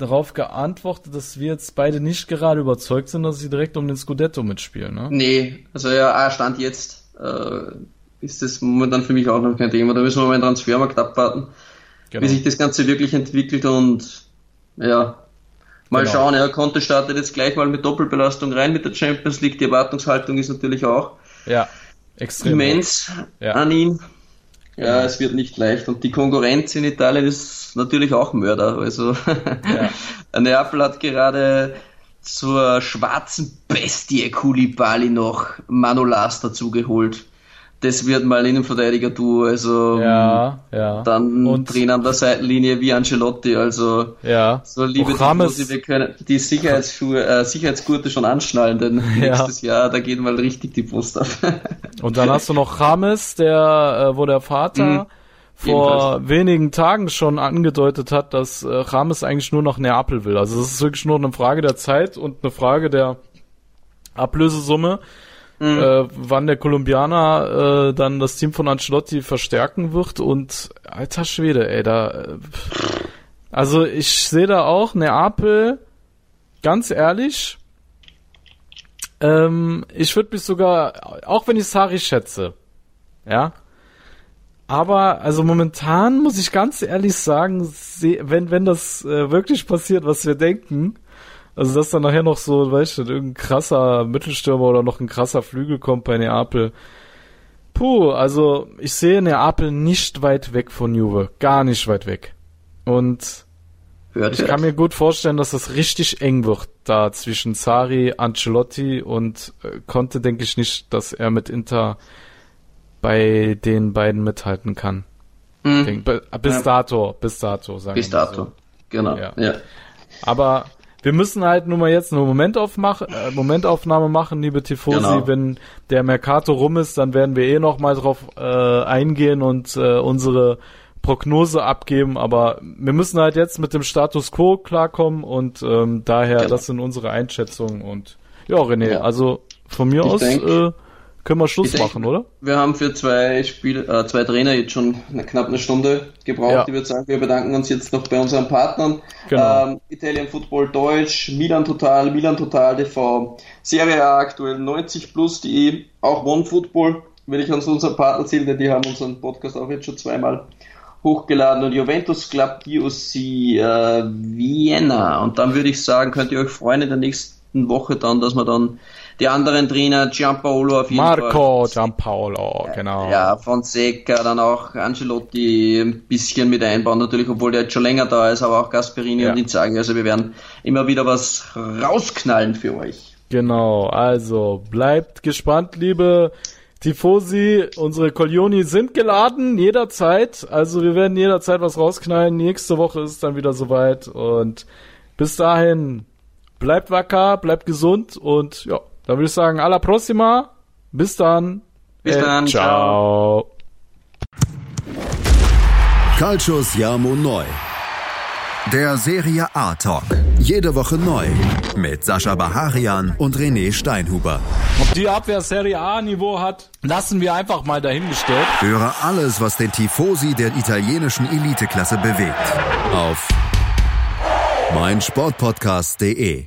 darauf geantwortet, dass wir jetzt beide nicht gerade überzeugt sind, dass sie direkt um den Scudetto mitspielen. Ne? Nee, also ja, Stand jetzt äh, ist das momentan für mich auch noch kein Thema. Da müssen wir mal einen Transfermarkt abwarten, genau. wie sich das Ganze wirklich entwickelt und ja, mal genau. schauen. Ja, Conte startet jetzt gleich mal mit Doppelbelastung rein mit der Champions League. Die Erwartungshaltung ist natürlich auch ja, extrem immens ja. an ihn. Ja, es wird nicht leicht. Und die Konkurrenz in Italien ist natürlich auch Mörder. Also ja. Neapel hat gerade zur schwarzen Bestie Kulibali noch Manolas dazugeholt das wird mal Innenverteidiger-Duo, also ja, ja. dann und drehen an der Seitenlinie wie Ancelotti, also ja. so liebe Tifosi, wir können die Sicherheitsschuhe, äh, Sicherheitsgurte schon anschnallen, denn ja. nächstes Jahr, da geht mal richtig die Post auf. und dann hast du noch James, der, äh, wo der Vater mhm. vor Jedenfalls. wenigen Tagen schon angedeutet hat, dass äh, James eigentlich nur nach Neapel will. Also es ist wirklich nur eine Frage der Zeit und eine Frage der Ablösesumme mhm. äh, wann der Kolumbianer äh, dann das Team von Ancelotti verstärken wird und alter Schwede, ey, da äh, also ich sehe da auch Neapel ganz ehrlich ähm, ich würde mich sogar auch wenn ich Sari schätze ja aber also momentan muss ich ganz ehrlich sagen, wenn wenn das äh, wirklich passiert, was wir denken, also, dass dann nachher noch so, weißt du, irgendein krasser Mittelstürmer oder noch ein krasser Flügel kommt bei Neapel. Puh, also ich sehe Neapel nicht weit weg von Juve. Gar nicht weit weg. Und Hört, ich hört. kann mir gut vorstellen, dass das richtig eng wird da zwischen Sari, Ancelotti und äh, konnte, denke ich nicht, dass er mit Inter bei den beiden mithalten kann. Mhm. Denk, bis dato, bis dato, sagen Bis dato, so. genau. Ja. ja. Aber wir müssen halt nur mal jetzt eine Momentaufmach äh, Momentaufnahme machen, liebe Tifosi. Genau. Wenn der Mercato rum ist, dann werden wir eh noch mal drauf äh, eingehen und äh, unsere Prognose abgeben. Aber wir müssen halt jetzt mit dem Status Quo klarkommen und ähm, daher, genau. das sind unsere Einschätzungen. Und ja, René, ja. also von mir ich aus denk, äh, können wir Schluss machen, oder? Wir haben für zwei Spiel, äh, zwei Trainer jetzt schon eine, knapp eine Stunde gebraucht. Ja. Ich würde sagen, wir bedanken uns jetzt noch bei unseren Partnern. Genau. Ähm, Italian Football Deutsch, Milan Total, Milan Total TV, Serie A aktuell 90 plus.de, auch One Football will ich an unseren Partner zählen, denn die haben unseren Podcast auch jetzt schon zweimal hochgeladen und Juventus Club DOC äh, Vienna. Und dann würde ich sagen, könnt ihr euch freuen in der nächsten Woche dann, dass wir dann die anderen Trainer, Giampaolo auf jeden Marco Fall. Marco Giampaolo, genau. Ja, Fonseca, dann auch Ancelotti ein bisschen mit einbauen, natürlich, obwohl der jetzt schon länger da ist, aber auch Gasperini ja. und Inzaghi. Also wir werden immer wieder was rausknallen für euch. Genau, also bleibt gespannt, liebe Tifosi, unsere Colioni sind geladen, jederzeit. Also wir werden jederzeit was rausknallen. Nächste Woche ist es dann wieder soweit. Und bis dahin, bleibt wacker, bleibt gesund und ja, dann würde ich sagen, alla prossima. Bis dann. Bis äh, dann. Ciao. Calcius Jamo Neu. Der Serie A Talk. Jede Woche neu. Mit Sascha Baharian und René Steinhuber. Ob die Abwehr Serie A Niveau hat, lassen wir einfach mal dahingestellt. Höre alles, was den Tifosi der italienischen Eliteklasse bewegt. Auf meinsportpodcast.de.